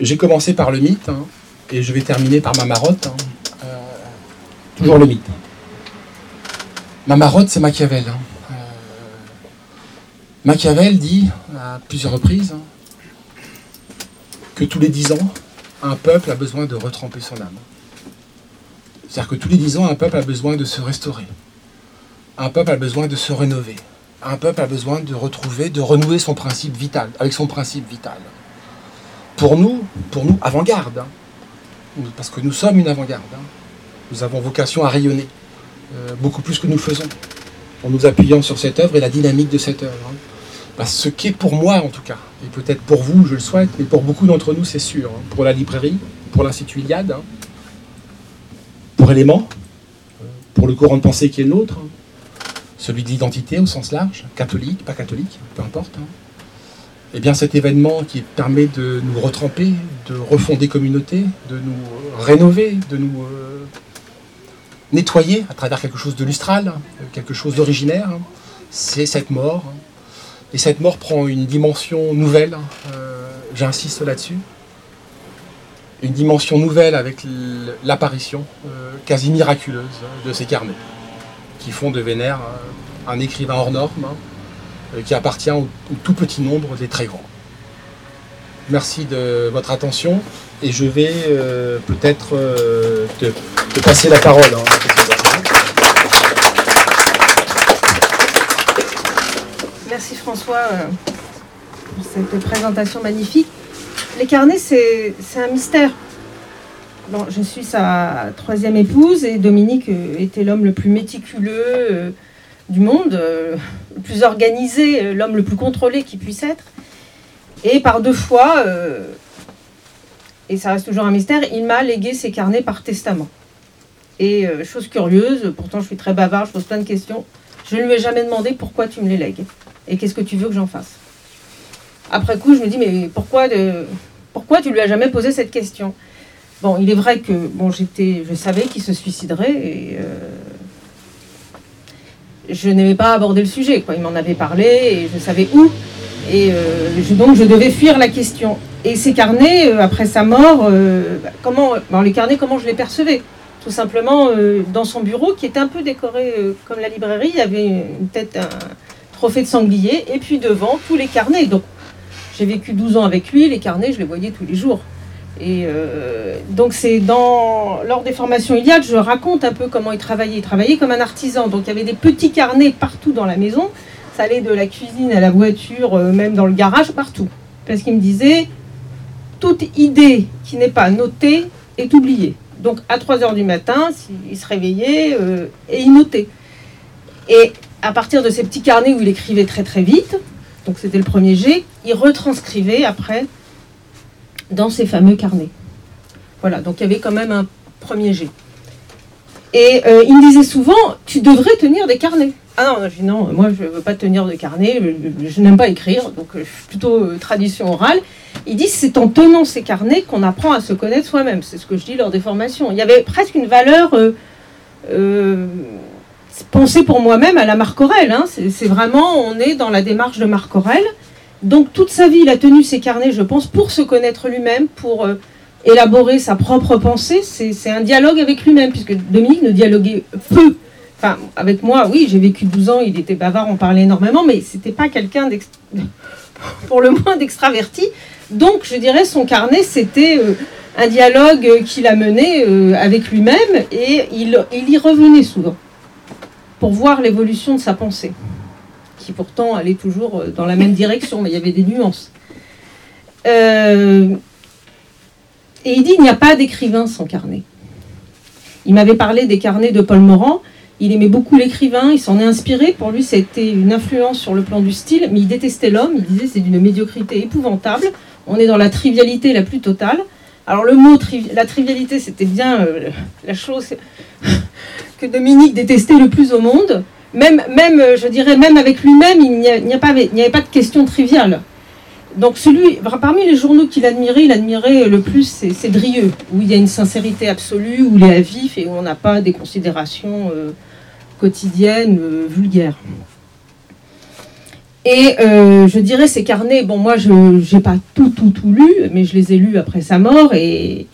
J'ai commencé par le mythe hein, et je vais terminer par ma marotte. Hein. Euh, toujours le mythe. Ma marotte, c'est Machiavel. Hein. Euh, Machiavel dit à plusieurs reprises que tous les dix ans, un peuple a besoin de retremper son âme. C'est-à-dire que tous les dix ans, un peuple a besoin de se restaurer. Un peuple a besoin de se rénover. Un peuple a besoin de retrouver, de renouer son principe vital, avec son principe vital. Pour nous, pour nous, avant-garde, hein. parce que nous sommes une avant-garde. Hein. nous avons vocation à rayonner, beaucoup plus que nous faisons, en nous appuyant sur cette œuvre et la dynamique de cette œuvre. Hein. Bah, ce qu'est pour moi en tout cas, et peut-être pour vous, je le souhaite, mais pour beaucoup d'entre nous, c'est sûr, hein. pour la librairie, pour l'Institut Iliade, hein. pour Élément, pour le courant de pensée qui est le nôtre, celui de l'identité au sens large, catholique, pas catholique, peu importe. Eh bien cet événement qui permet de nous retremper, de refonder communauté, de nous rénover, de nous euh, nettoyer à travers quelque chose de lustral, quelque chose d'originaire, c'est cette mort et cette mort prend une dimension nouvelle, euh, j'insiste là-dessus. Une dimension nouvelle avec l'apparition euh, quasi miraculeuse de ces carnets, qui font de Vénère euh, un écrivain hors norme, hein, qui appartient au, tout petit nombre des très grands. Merci de votre attention et je vais peut-être te, passer la parole. Hein, Merci François euh, pour cette présentation magnifique. Les carnets, c'est un mystère. Je suis sa troisième épouse et Dominique euh, était l'homme le plus méticuleux euh, du monde, le plus organisé, l'homme le plus contrôlé qui puisse être. Et par deux fois, et ça reste toujours un mystère, il m'a légué ses carnets par testament. Et chose curieuse, pourtant je suis très bavard, je pose plein de questions, je ne lui ai jamais demandé pourquoi tu me les lègues et qu'est-ce que tu veux que j'en fasse Après coup, je me dis, mais pourquoi, de, pourquoi tu lui as jamais posé cette question? Bon, il est vrai que bon, j'étais, je savais qu'il se suiciderait et euh, je n'aimais pas aborder le sujet. Quoi. Il m'en avait parlé et je savais où. Et euh, donc, je devais fuir la question. Et ces carnets, euh, après sa mort, bah, comment, les carnets, comment je les percevais? Tout simplement dans son bureau qui était un peu décoré comme la librairie. Il y avait une tête, un, trophée de sanglier, et puis devant, tous les carnets. Donc, j'ai vécu 12 ans avec lui, les carnets, je les voyais tous les jours. Et euh, donc, c'est dans, lors des formations Iliade, je raconte un peu comment il travaillait. Il travaillait comme un artisan. Donc, il y avait des petits carnets partout dans la maison. Ça allait de la cuisine à la voiture, euh, même dans le garage, partout. Parce qu'il me disait, toute idée qui n'est pas notée est oubliée. Donc, à 3 heures du matin, il se réveillait euh, et il notait. Et à partir de ces petits carnets où il écrivait très très vite, donc c'était le premier G, il retranscrivait après dans ces fameux carnets. Voilà, donc il y avait quand même un premier G. Et euh, il me disait souvent, tu devrais tenir des carnets. Ah non, non, moi je ne veux pas tenir de carnet, je, n'aime pas écrire, donc euh, je suis plutôt tradition orale. Il dit, c'est en tenant ces carnets qu'on apprend à se connaître soi-même. C'est ce que je dis lors des formations. Il y avait presque une valeur penser pour moi-même à la Marc Aurel. Hein. C'est vraiment, on est dans la démarche de Marc Aurel. Donc toute sa vie, il a tenu ses carnets, je pense, pour se connaître lui-même, pour élaborer sa propre pensée. C'est un dialogue avec lui-même, puisque Dominique ne dialoguait peu. Enfin, avec moi, oui, j'ai vécu 12 ans, il était bavard, on parlait énormément, mais c'était pas quelqu'un pour le moins d'extraverti. Donc, je dirais, son carnet, c'était euh, un dialogue qu'il a mené euh, avec lui-même et il, y revenait souvent pour voir l'évolution de sa pensée, qui pourtant allait toujours euh, dans la même direction, mais il y avait des nuances. Et il dit il n'y a pas d'écrivain sans carnet. Il m'avait parlé des carnets de Paul Morand. Il aimait beaucoup l'écrivain, il s'en est inspiré. Pour lui, c'était une influence sur le plan du style, mais il détestait l'homme. Il disait c'est d'une médiocrité épouvantable. On est dans la trivialité la plus totale. Alors le mot la trivialité, c'était bien euh, la chose que Dominique détestait le plus au monde. Même, euh, je dirais, même avec lui-même, il n'y avait pas de question triviale donc celui, parmi les journaux qu'il admirait, il admirait le plus, c'est Drieux, où il y a une sincérité absolue, où il est à vif et où on n'a pas des considérations euh, quotidiennes, vulgaires. Et euh, je dirais ces carnets, bon moi je n'ai pas tout, tout, tout lu, mais je les ai lus après sa mort et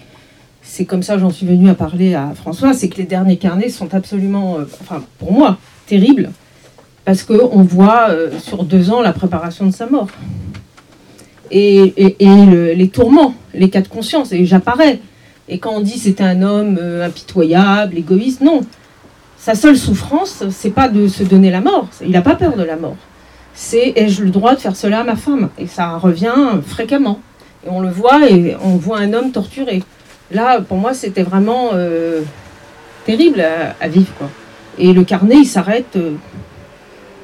c'est comme ça j'en suis venue à parler à François, c'est que les derniers carnets sont absolument, enfin pour moi, terribles, parce qu'on voit sur deux ans la préparation de sa mort et, les tourments, les cas de conscience, et j'apparais. Et quand on dit c'était un homme euh, impitoyable, égoïste, non. Sa seule souffrance, c'est pas de se donner la mort. Il n'a pas peur de la mort. C'est ai-je le droit de faire cela à ma femme Et ça revient fréquemment. Et on le voit, et on voit un homme torturé. Là, pour moi, c'était vraiment euh, terrible à, vivre. Quoi. Et le carnet, il s'arrête euh,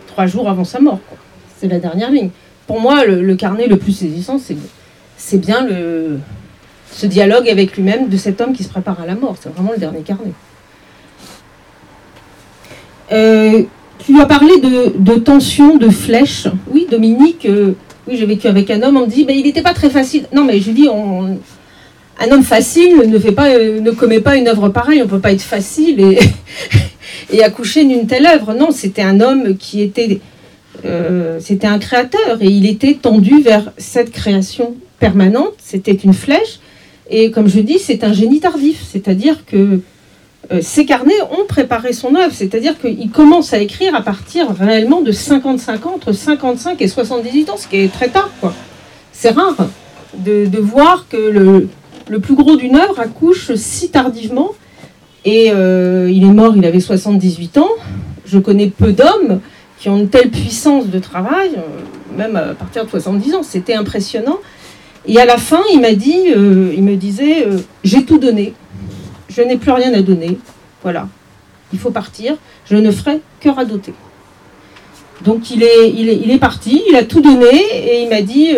trois jours avant sa mort. C'est la dernière ligne pour moi, le, carnet le plus saisissant, c'est bien le, ce dialogue avec lui-même de cet homme qui se prépare à la mort. C'est vraiment le dernier carnet. Euh, tu as parlé de, tension, de flèche. Oui, Dominique, euh, oui, j'ai vécu avec un homme, on me dit, ben, il n'était pas très facile. Non, mais je dis, un homme facile ne, fait pas, euh, ne commet pas une œuvre pareille, on ne peut pas être facile et, et accoucher d'une telle œuvre. Non, c'était un homme qui était euh, c'était un créateur et il était tendu vers cette création permanente. C'était une flèche. Et comme je dis, c'est un génie tardif. C'est-à-dire que euh, ces carnets ont préparé son œuvre. C'est-à-dire qu'il commence à écrire à partir réellement de 55 ans, entre 55 et 78 ans, ce qui est très tard. C'est rare de, voir que le, plus gros d'une œuvre accouche si tardivement. Et euh, il est mort, il avait 78 ans. Je connais peu d'hommes qui ont une telle puissance de travail, euh, même à partir de 70 ans. C'était impressionnant. Et à la fin, il m'a dit, il me disait, j'ai tout donné, je n'ai plus rien à donner, voilà, il faut partir, je ne ferai que radoter. Donc il est, parti, il a tout donné et il m'a dit,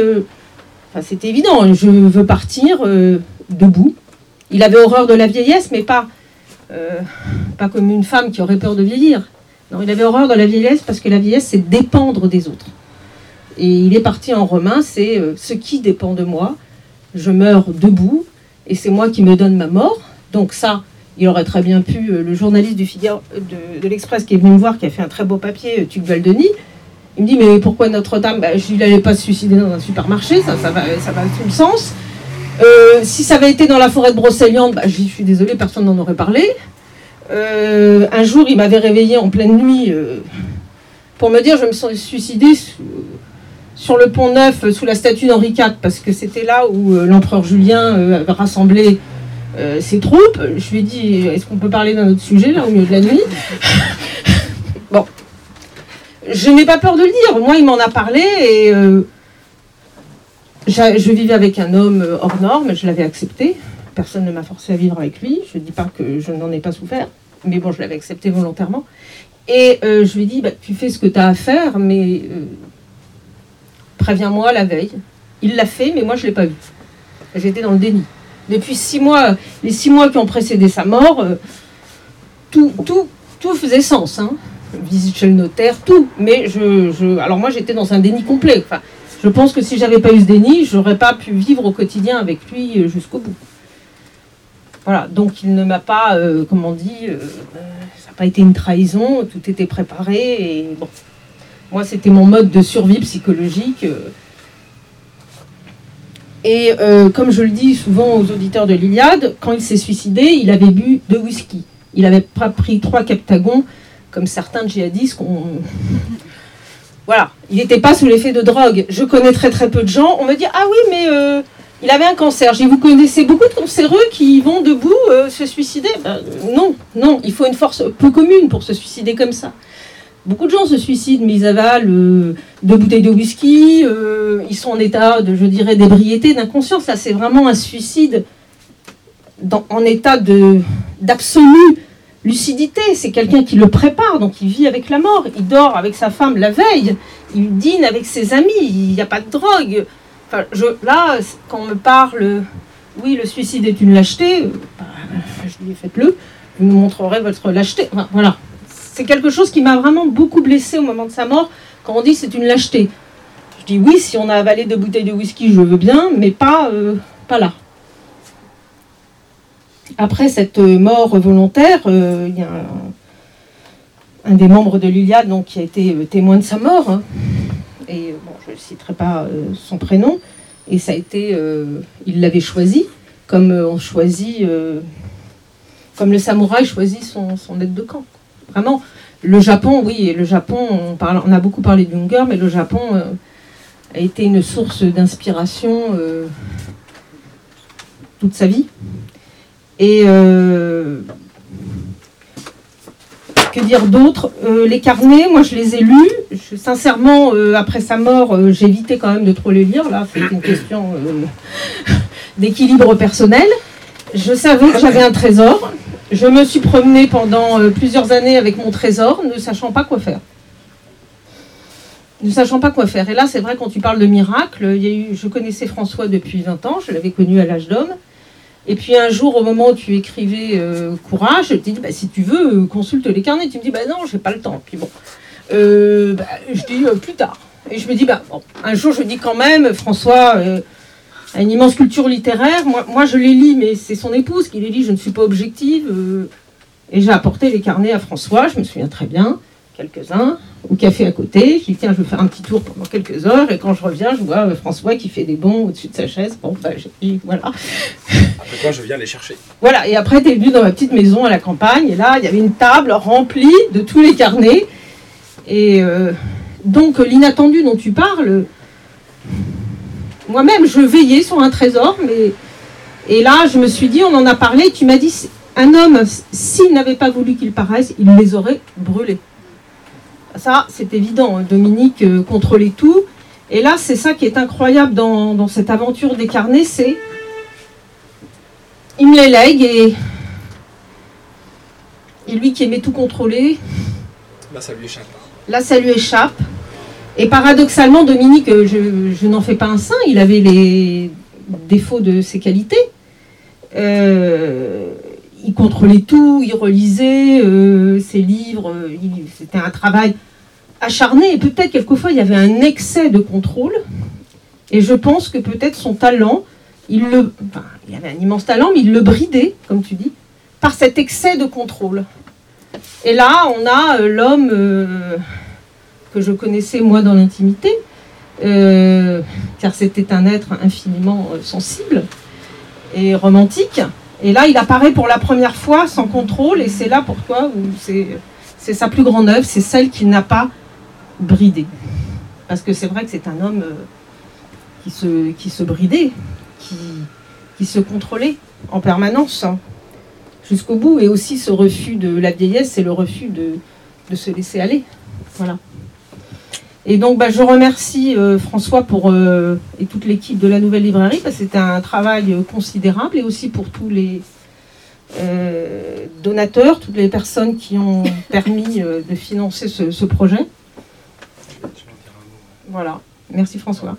enfin c'était évident, je veux partir debout. Il avait horreur de la vieillesse, mais pas, pas comme une femme qui aurait peur de vieillir. Non, il avait horreur de la vieillesse parce que la vieillesse, c'est dépendre des autres. Et il est parti en romain, c'est euh, ce qui dépend de moi. Je meurs debout et c'est moi qui me donne ma mort. Donc ça, il aurait très bien pu, euh, le journaliste du Figaro, de, l'Express qui est venu me voir, qui a fait un très beau papier, euh, Tuc Denis, il me dit mais pourquoi Notre-Dame bah, Je n'allais pas se suicider dans un supermarché, ça, ça, va, ça va tout le sens. si ça avait été dans la forêt de Brocéliande, bah, je suis désolée, personne n'en aurait parlé. Euh, un jour, il m'avait réveillé en pleine nuit euh, pour me dire je me suis suicidé sur le pont Neuf sous la statue d'Henri IV parce que c'était là où euh, l'empereur Julien avait rassemblé ses troupes. Je lui ai dit est-ce qu'on peut parler d'un autre sujet là au milieu de la nuit? Bon, je n'ai pas peur de le dire. Moi, il m'en a parlé et je vivais avec un homme hors norme, je l'avais accepté personne ne m'a forcé à vivre avec lui. Je ne dis pas que je n'en ai pas souffert, mais bon, je l'avais accepté volontairement. Et euh, je lui ai dit, bah, tu fais ce que tu as à faire, mais euh, préviens-moi la veille. Il l'a fait, mais moi, je ne l'ai pas vu. J'étais dans le déni. Depuis six mois, les six mois qui ont précédé sa mort, euh, tout, tout, tout faisait sens. Hein. Visite chez le notaire, tout. Mais je, je alors moi, j'étais dans un déni complet. Enfin, je pense que si j'avais pas eu ce déni, j'aurais pas pu vivre au quotidien avec lui jusqu'au bout. Voilà, donc il ne m'a pas, euh, comment on dit, euh, ça n'a pas été une trahison, tout était préparé et bon. Moi, c'était mon mode de survie psychologique. euh. Et euh, comme je le dis souvent aux auditeurs de l'Iliade, quand il s'est suicidé, il avait bu deux whisky. Il n'avait pas pris trois captagons, comme certains djihadistes. Voilà, il n'était pas sous l'effet de drogue. Je connais très très peu de gens. On me dit, ah oui, mais euh, il avait un cancer. Je dis, vous connaissez beaucoup de cancéreux qui vont debout euh, se suicider? Ben, Non, non, il faut une force peu commune pour se suicider comme ça. Beaucoup de gens se suicident, mais ils avalent euh, deux bouteilles de whisky, euh, ils sont en état de, je dirais, d'ébriété, d'inconscience. Là, c'est vraiment un suicide en état d'absolue lucidité. C'est quelqu'un qui le prépare, donc il vit avec la mort. Il dort avec sa femme la veille, il dîne avec ses amis, il n'y a pas de drogue. Là, quand on me parle, oui, le suicide est une lâcheté, euh, bah, je dis faites-le, vous nous montrerez votre lâcheté. Voilà. C'est quelque chose qui m'a vraiment beaucoup blessé au moment de sa mort, quand on dit c'est une lâcheté. Je dis oui, si on a avalé deux bouteilles de whisky, je veux bien, mais pas, euh, là. Après cette euh, mort volontaire, euh, il y a un, des membres de l'Iliade qui a été témoin de sa mort. hein. Et bon, je ne citerai pas son prénom. Et ça a été. il l'avait choisi, comme on choisit. comme le samouraï choisit son, son aide de camp. Vraiment, le Japon, oui, le Japon, on, parle, on a beaucoup parlé de Junger, mais le Japon euh, a été une source d'inspiration euh, toute sa vie. Et euh, que dire d'autre Les carnets, moi je les ai lus. Sincèrement, après sa mort, j'ai évité quand même de trop les lire. Là, c'est une question d'équilibre personnel. Je savais que j'avais un trésor. Je me suis promenée pendant euh, plusieurs années avec mon trésor, ne sachant pas quoi faire. Ne sachant pas quoi faire. Et là, c'est vrai, quand tu parles de miracle, il y a eu, je connaissais François depuis 20 ans, je l'avais connu à l'âge d'homme. Et puis un jour, au moment où tu écrivais euh, Courage, je t'ai dit, bah, si tu veux, euh, consulte les carnets. Tu me dis, bah non, j'ai pas le temps. Puis bon, bah, je dis plus tard. Et je me dis, bah, bon, un jour, je dis quand même, François une immense culture littéraire. Moi, moi je les lis, mais c'est son épouse qui les lit. Je ne suis pas objective. euh, et j'ai apporté les carnets à François, je me souviens très bien, quelques-uns, au café à côté. Je dis, tiens, je vais faire un petit tour pendant quelques heures. Et quand je reviens, je vois euh, François qui fait des bons au-dessus de sa chaise. Bon, bah, j'ai dit, voilà. Après quoi, je viens les chercher. Voilà, et après, tu es venu dans ma petite maison à la campagne, et là, il y avait une table remplie de tous les carnets. Et euh, donc, l'inattendu dont tu parles, moi-même, je veillais sur un trésor, mais. Et là, je me suis dit, on en a parlé, tu m'as dit, un homme, s'il n'avait pas voulu qu'il paraisse, il les aurait brûlés. Ça, c'est évident, hein, Dominique euh, contrôlait tout. Et là, c'est ça qui est incroyable dans, dans cette aventure des carnets, c'est il me les lègue et, et lui qui aimait tout contrôler, Là, ça lui échappe. là ça lui échappe. Et paradoxalement, Dominique, euh, je, n'en fais pas un saint, il avait les défauts de ses qualités. Euh, il contrôlait tout, il relisait euh, ses livres, c'était un travail acharné et peut-être quelquefois il y avait un excès de contrôle. Et je pense que peut-être son talent, il le, avait un immense talent, mais il le bridait, comme tu dis, par cet excès de contrôle. Et là, on a l'homme que je connaissais moi dans l'intimité, euh, car c'était un être infiniment euh, sensible et romantique. Et là, il apparaît pour la première fois sans contrôle, et c'est là pourquoi où c'est sa plus grande œuvre, c'est celle qu'il n'a pas bridée. Parce que c'est vrai que c'est un homme euh, qui, se, qui se bridait, qui, qui se contrôlait en permanence, hein, jusqu'au bout. Et aussi ce refus de la vieillesse, c'est le refus de, de se laisser aller. Voilà. Et donc, bah, je remercie euh, François pour, euh, et toute l'équipe de la Nouvelle Librairie, parce que c'était un travail euh, considérable, et aussi pour tous les euh, donateurs, toutes les personnes qui ont permis euh, de financer ce, ce projet. Voilà. Merci François.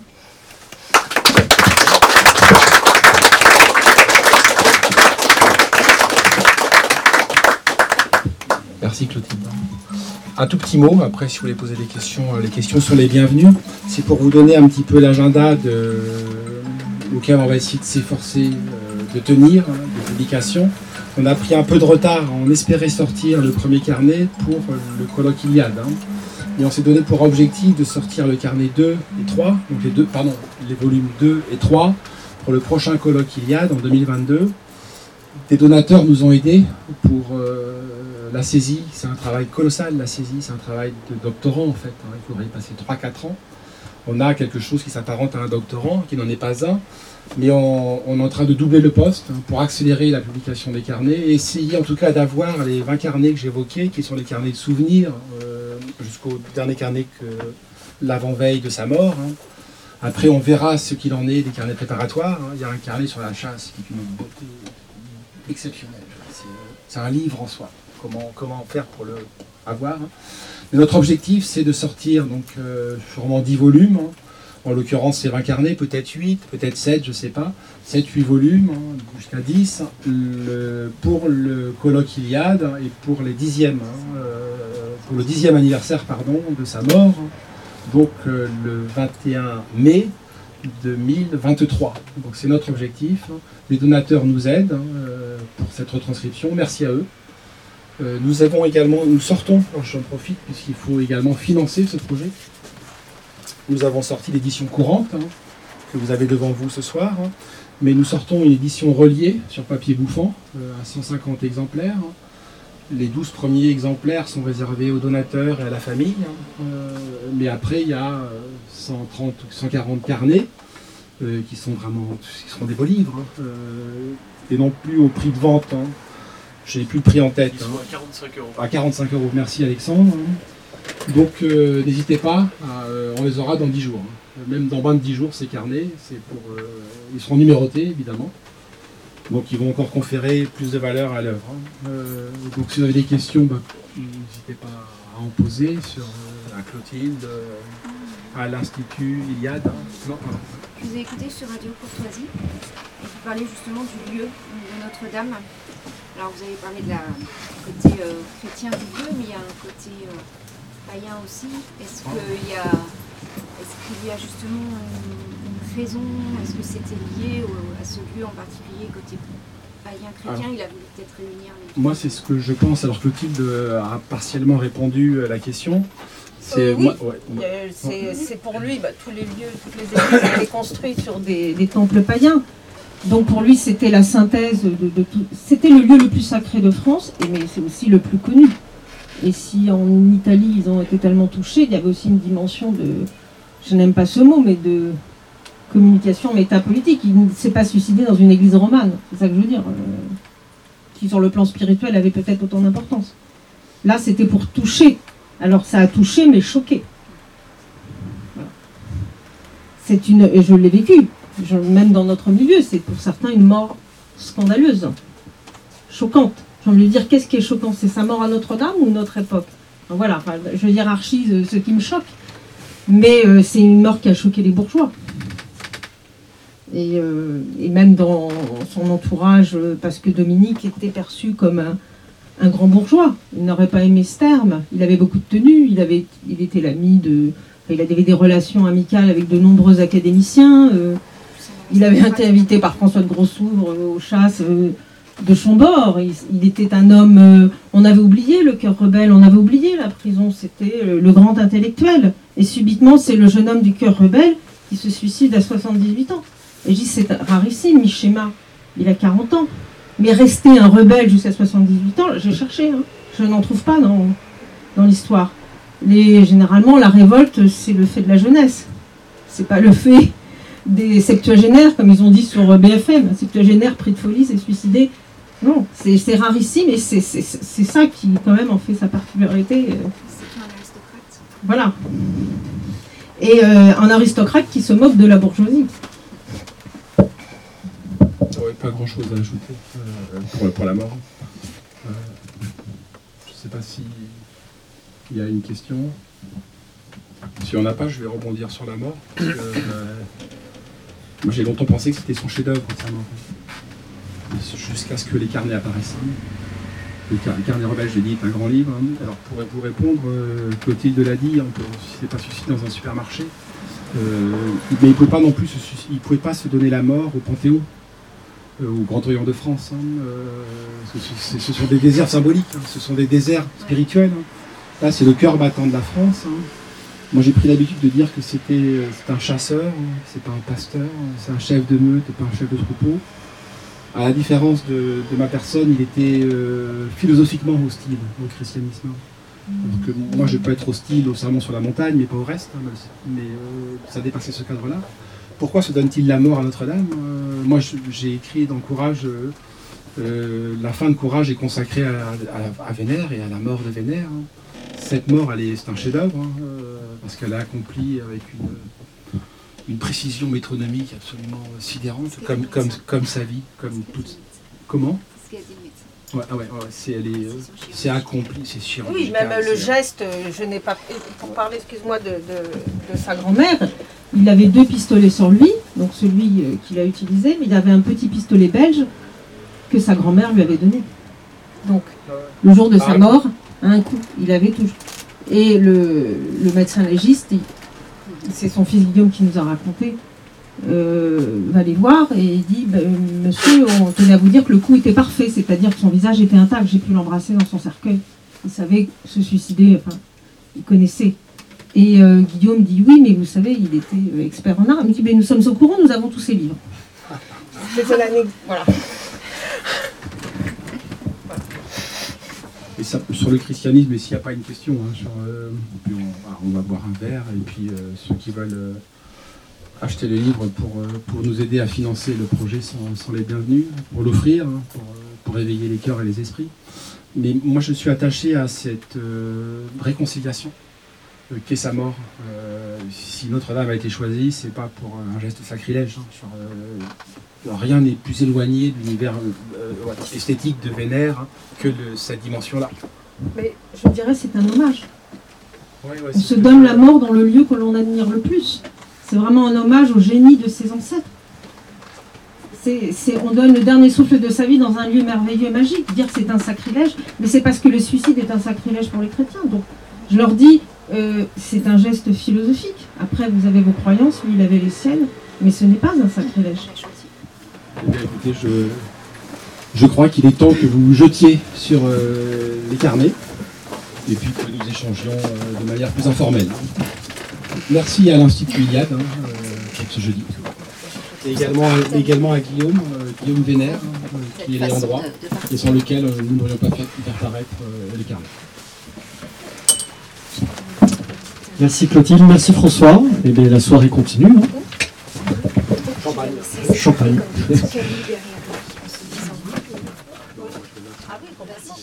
Merci Clotilde. Un tout petit mot, après si vous voulez poser des questions, euh, les questions sont les bienvenues. C'est pour vous donner un petit peu l'agenda de... auquel on va essayer de s'efforcer euh, de tenir, hein, de publication. On a pris un peu de retard, on espérait sortir le premier carnet pour euh, le colloque Iliade. hein. Et on s'est donné pour objectif de sortir le carnet 2 et 3, donc les deux, pardon, les volumes 2 et 3 pour le prochain colloque Iliade en 2022. Des donateurs nous ont aidés pour la saisie. C'est un travail colossal, la saisie. C'est un travail de doctorant, en fait. hein. Il faudrait y passer 3-4 ans. On a quelque chose qui s'apparente à un doctorant, qui n'en est pas un. Mais on, est en train de doubler le poste hein, pour accélérer la publication des carnets et essayer en tout cas d'avoir les 20 carnets que j'évoquais, qui sont les carnets de souvenirs, euh, jusqu'au dernier carnet que l'avant-veille de sa mort. hein. Après, on verra ce qu'il en est des carnets préparatoires. Il y a un carnet sur la chasse qui est une beauté exceptionnelle. C'est, euh, C'est un livre en soi. Comment, faire pour le avoir. hein. Notre objectif, c'est de sortir donc euh, sûrement 10 volumes. hein. En l'occurrence, c'est 20 carnets, peut-être 8, peut-être 7, je ne sais pas. 7, 8 volumes, hein, jusqu'à 10, le- pour le colloque Iliade et pour, les dixièmes, euh, pour le dixième anniversaire pardon, de sa mort, donc euh, le 21 mai 2023. Donc c'est notre objectif. Les donateurs nous aident euh, pour cette retranscription. Merci à eux. Euh, nous avons également, nous sortons, j'en profite puisqu'il faut également financer ce projet. Nous avons sorti l'édition courante hein, que vous avez devant vous ce soir, hein. mais nous sortons une édition reliée sur papier bouffant euh, à 150 exemplaires. hein. Les 12 premiers exemplaires sont réservés aux donateurs et à la famille. Euh, mais après il y a euh, 130 ou 140 carnets qui seront des beaux livres, et non plus au prix de vente. Je n'ai plus le prix en tête. Ils hein. sont à 45 euros. À 45 euros, merci Alexandre. Donc euh, n'hésitez pas, à, euh, on les aura dans 10 jours. hein. Même dans moins de 10 jours, ces carnets, c'est pour, euh, ils seront numérotés évidemment. Donc ils vont encore conférer plus de valeur à l'œuvre. hein. Euh, donc si vous avez des questions, bah, n'hésitez pas à en poser sur euh, à Clotilde, euh, à l'Institut Iliade. hein. Non. Je vous ai écouté sur Radio Courtoisie et vous parlez justement du lieu de Notre-Dame. Alors vous avez parlé de la du côté euh, chrétien du lieu, mais il y a un côté euh, païen aussi. Est-ce qu'il y a est-ce qu'il y a justement une, une raison? Est-ce que c'était lié au- à ce lieu en particulier côté païen chrétien? Il a voulu peut-être réunir les. Moi, c'est ce que je pense. Alors Clotilde euh, a partiellement répondu à la question. C'est Euh, oui. ouais, pour lui, bah, tous les lieux, toutes les églises étaient construites sur des, des temples païens. Donc pour lui, c'était la synthèse de, tout. C'était le lieu le plus sacré de France, mais c'est aussi le plus connu. Et si en Italie, ils ont été tellement touchés, il y avait aussi une dimension de, je n'aime pas ce mot, mais de communication métapolitique. Il ne s'est pas suicidé dans une église romane, c'est ça que je veux dire, euh, qui sur le plan spirituel avait peut-être autant d'importance. Là, c'était pour toucher. Alors ça a touché, mais choqué. C'est une, et je l'ai vécu, même dans notre milieu, c'est pour certains une mort scandaleuse, choquante. J'ai envie de dire, qu'est-ce qui est choquant? C'est sa mort à Notre-Dame ou notre époque? Voilà, je hiérarchise euh, ce qui me choque, mais euh, c'est une mort qui a choqué les bourgeois. Et, euh, même dans son entourage, parce que Dominique était perçu comme un, grand bourgeois. Il n'aurait pas aimé ce terme. Il avait beaucoup de tenue. Il, avait, il était l'ami de. il avait des relations amicales avec de nombreux académiciens. Il avait été invité par François de Grossouvre euh, aux chasses euh, de Chambord. Il, était un homme. euh, on avait oublié le cœur rebelle, on avait oublié la prison. C'était le grand intellectuel. Et subitement, c'est le jeune homme du cœur rebelle qui se suicide à 78 ans. Et je dis, c'est rarissime, Mishima. Il a 40 ans. Mais rester un rebelle jusqu'à 78 ans, j'ai cherché. hein. Je n'en trouve pas dans, dans l'histoire. Les, généralement, la révolte, c'est le fait de la jeunesse. C'est pas le fait des septuagénaires, comme ils ont dit sur BFM. Un pris de folie s'est suicidé. Non, c'est rarissime et c'est ça qui, quand même, en fait sa particularité. euh, C'est un aristocrate. voilà. Et euh, un aristocrate qui se moque de la bourgeoisie. Pas grand chose à ajouter euh, pour, la mort. Euh, je ne sais pas si il y a une question. Si on n'a pas, je vais rebondir sur la mort. euh, moi j'ai longtemps pensé que c'était son chef-d'œuvre, mort. Jusqu'à ce que les carnets apparaissent. Le car- le carnet rebelle, j'ai dit, est un grand livre. hein. Alors pour vous répondre, euh, Clotilde l'a dit, on si c'est pas suicide dans un supermarché. Euh, mais il ne pouvait pas non plus se il pouvait pas se donner la mort au Panthéon. euh, au Grand Orient de France. hein, euh, ce, sont des déserts symboliques, hein, ce sont des déserts spirituels. hein. Là, c'est le cœur battant de la France. Moi, j'ai pris l'habitude de dire que c'était euh, c'est un chasseur, hein, c'est pas un pasteur, hein, c'est un chef de meute et pas un chef de troupeau. À la différence de, ma personne, il était euh, philosophiquement hostile au christianisme. Alors que moi, je peux être hostile au serment sur la montagne, mais pas au reste. hein, mais euh, ça dépassait ce cadre-là. Pourquoi se donne-t-il la mort à Notre-Dame Euh, Moi, j'ai écrit dans Courage, euh, euh, la fin de Courage est consacrée à, Vénère et à la mort de Vénère. Cette mort, c'est un chef-d'œuvre, euh, parce qu'elle a accompli avec une, une précision métronomique absolument sidérante, comme, comme, comme sa vie, comme toute. Comment C'est ce qu'a dit le médecin. Ouais, ah ouais, ouais, c'est, elle est, euh, c'est accompli, c'est chirurgical. Oui, même euh, le geste, euh, je n'ai pas. Pour parler, excuse-moi, de, de- de sa grand-mère, il avait deux pistolets sur lui, donc celui euh, qu'il a utilisé, mais il avait un petit pistolet belge que sa grand-mère lui avait donné. Donc, le jour de sa Ah, mort, un coup, il avait toujours. Et le, le médecin légiste, c'est son fils Guillaume qui nous a raconté, euh, va les voir et il dit Ben, Monsieur, on tenait à vous dire que le coup était parfait, c'est-à-dire que son visage était intact, j'ai pu l'embrasser dans son cercueil. Il savait se suicider, enfin, il connaissait. Et euh, Guillaume dit Oui, mais vous savez, il était euh, expert en armes. Il dit Mais nous sommes au courant, nous avons tous ses livres. C'était l'année. Voilà. Sur le christianisme, s'il n'y a pas une question, hein, euh, ah, on va boire un verre, et puis euh, ceux qui veulent euh, acheter le livre pour, pour nous aider à financer le projet sont, les bienvenus, pour l'offrir, hein, pour, pour éveiller les cœurs et les esprits. Mais moi, je suis attaché à cette réconciliation qu'est sa mort. Si Notre-Dame a été choisie, c'est pas pour un geste sacrilège. hein, rien n'est plus éloigné de l'univers euh, voilà, esthétique de Vénère que de cette dimension-là. Mais je dirais c'est un hommage. Ouais, ouais, On se donne la mort dans le lieu que l'on admire le plus. C'est vraiment un hommage au génie de ses ancêtres. C'est, c'est- on donne le dernier souffle de sa vie dans un lieu merveilleux et magique. Dire que c'est un sacrilège, mais c'est parce que le suicide est un sacrilège pour les chrétiens. Donc je leur dis, euh, c'est un geste philosophique. Après, vous avez vos croyances, lui, il avait les siennes, mais ce n'est pas un sacrilège. Eh bien, écoutez, je, je crois qu'il est temps que vous jetiez sur euh, les carnets et puis que nous échangions euh, de manière plus informelle. Merci à l'Institut Iliade hein, euh, pour ce jeudi. Et également, à- également à Guillaume, euh, Guillaume Vénère, hein, euh, qui est l'ayant façon droit, et sans lequel euh, nous n'aurions pas fait faire paraître euh, les carnets. Merci Clotilde, merci François. Et bien la soirée continue. hein. Champagne. Ah complètement.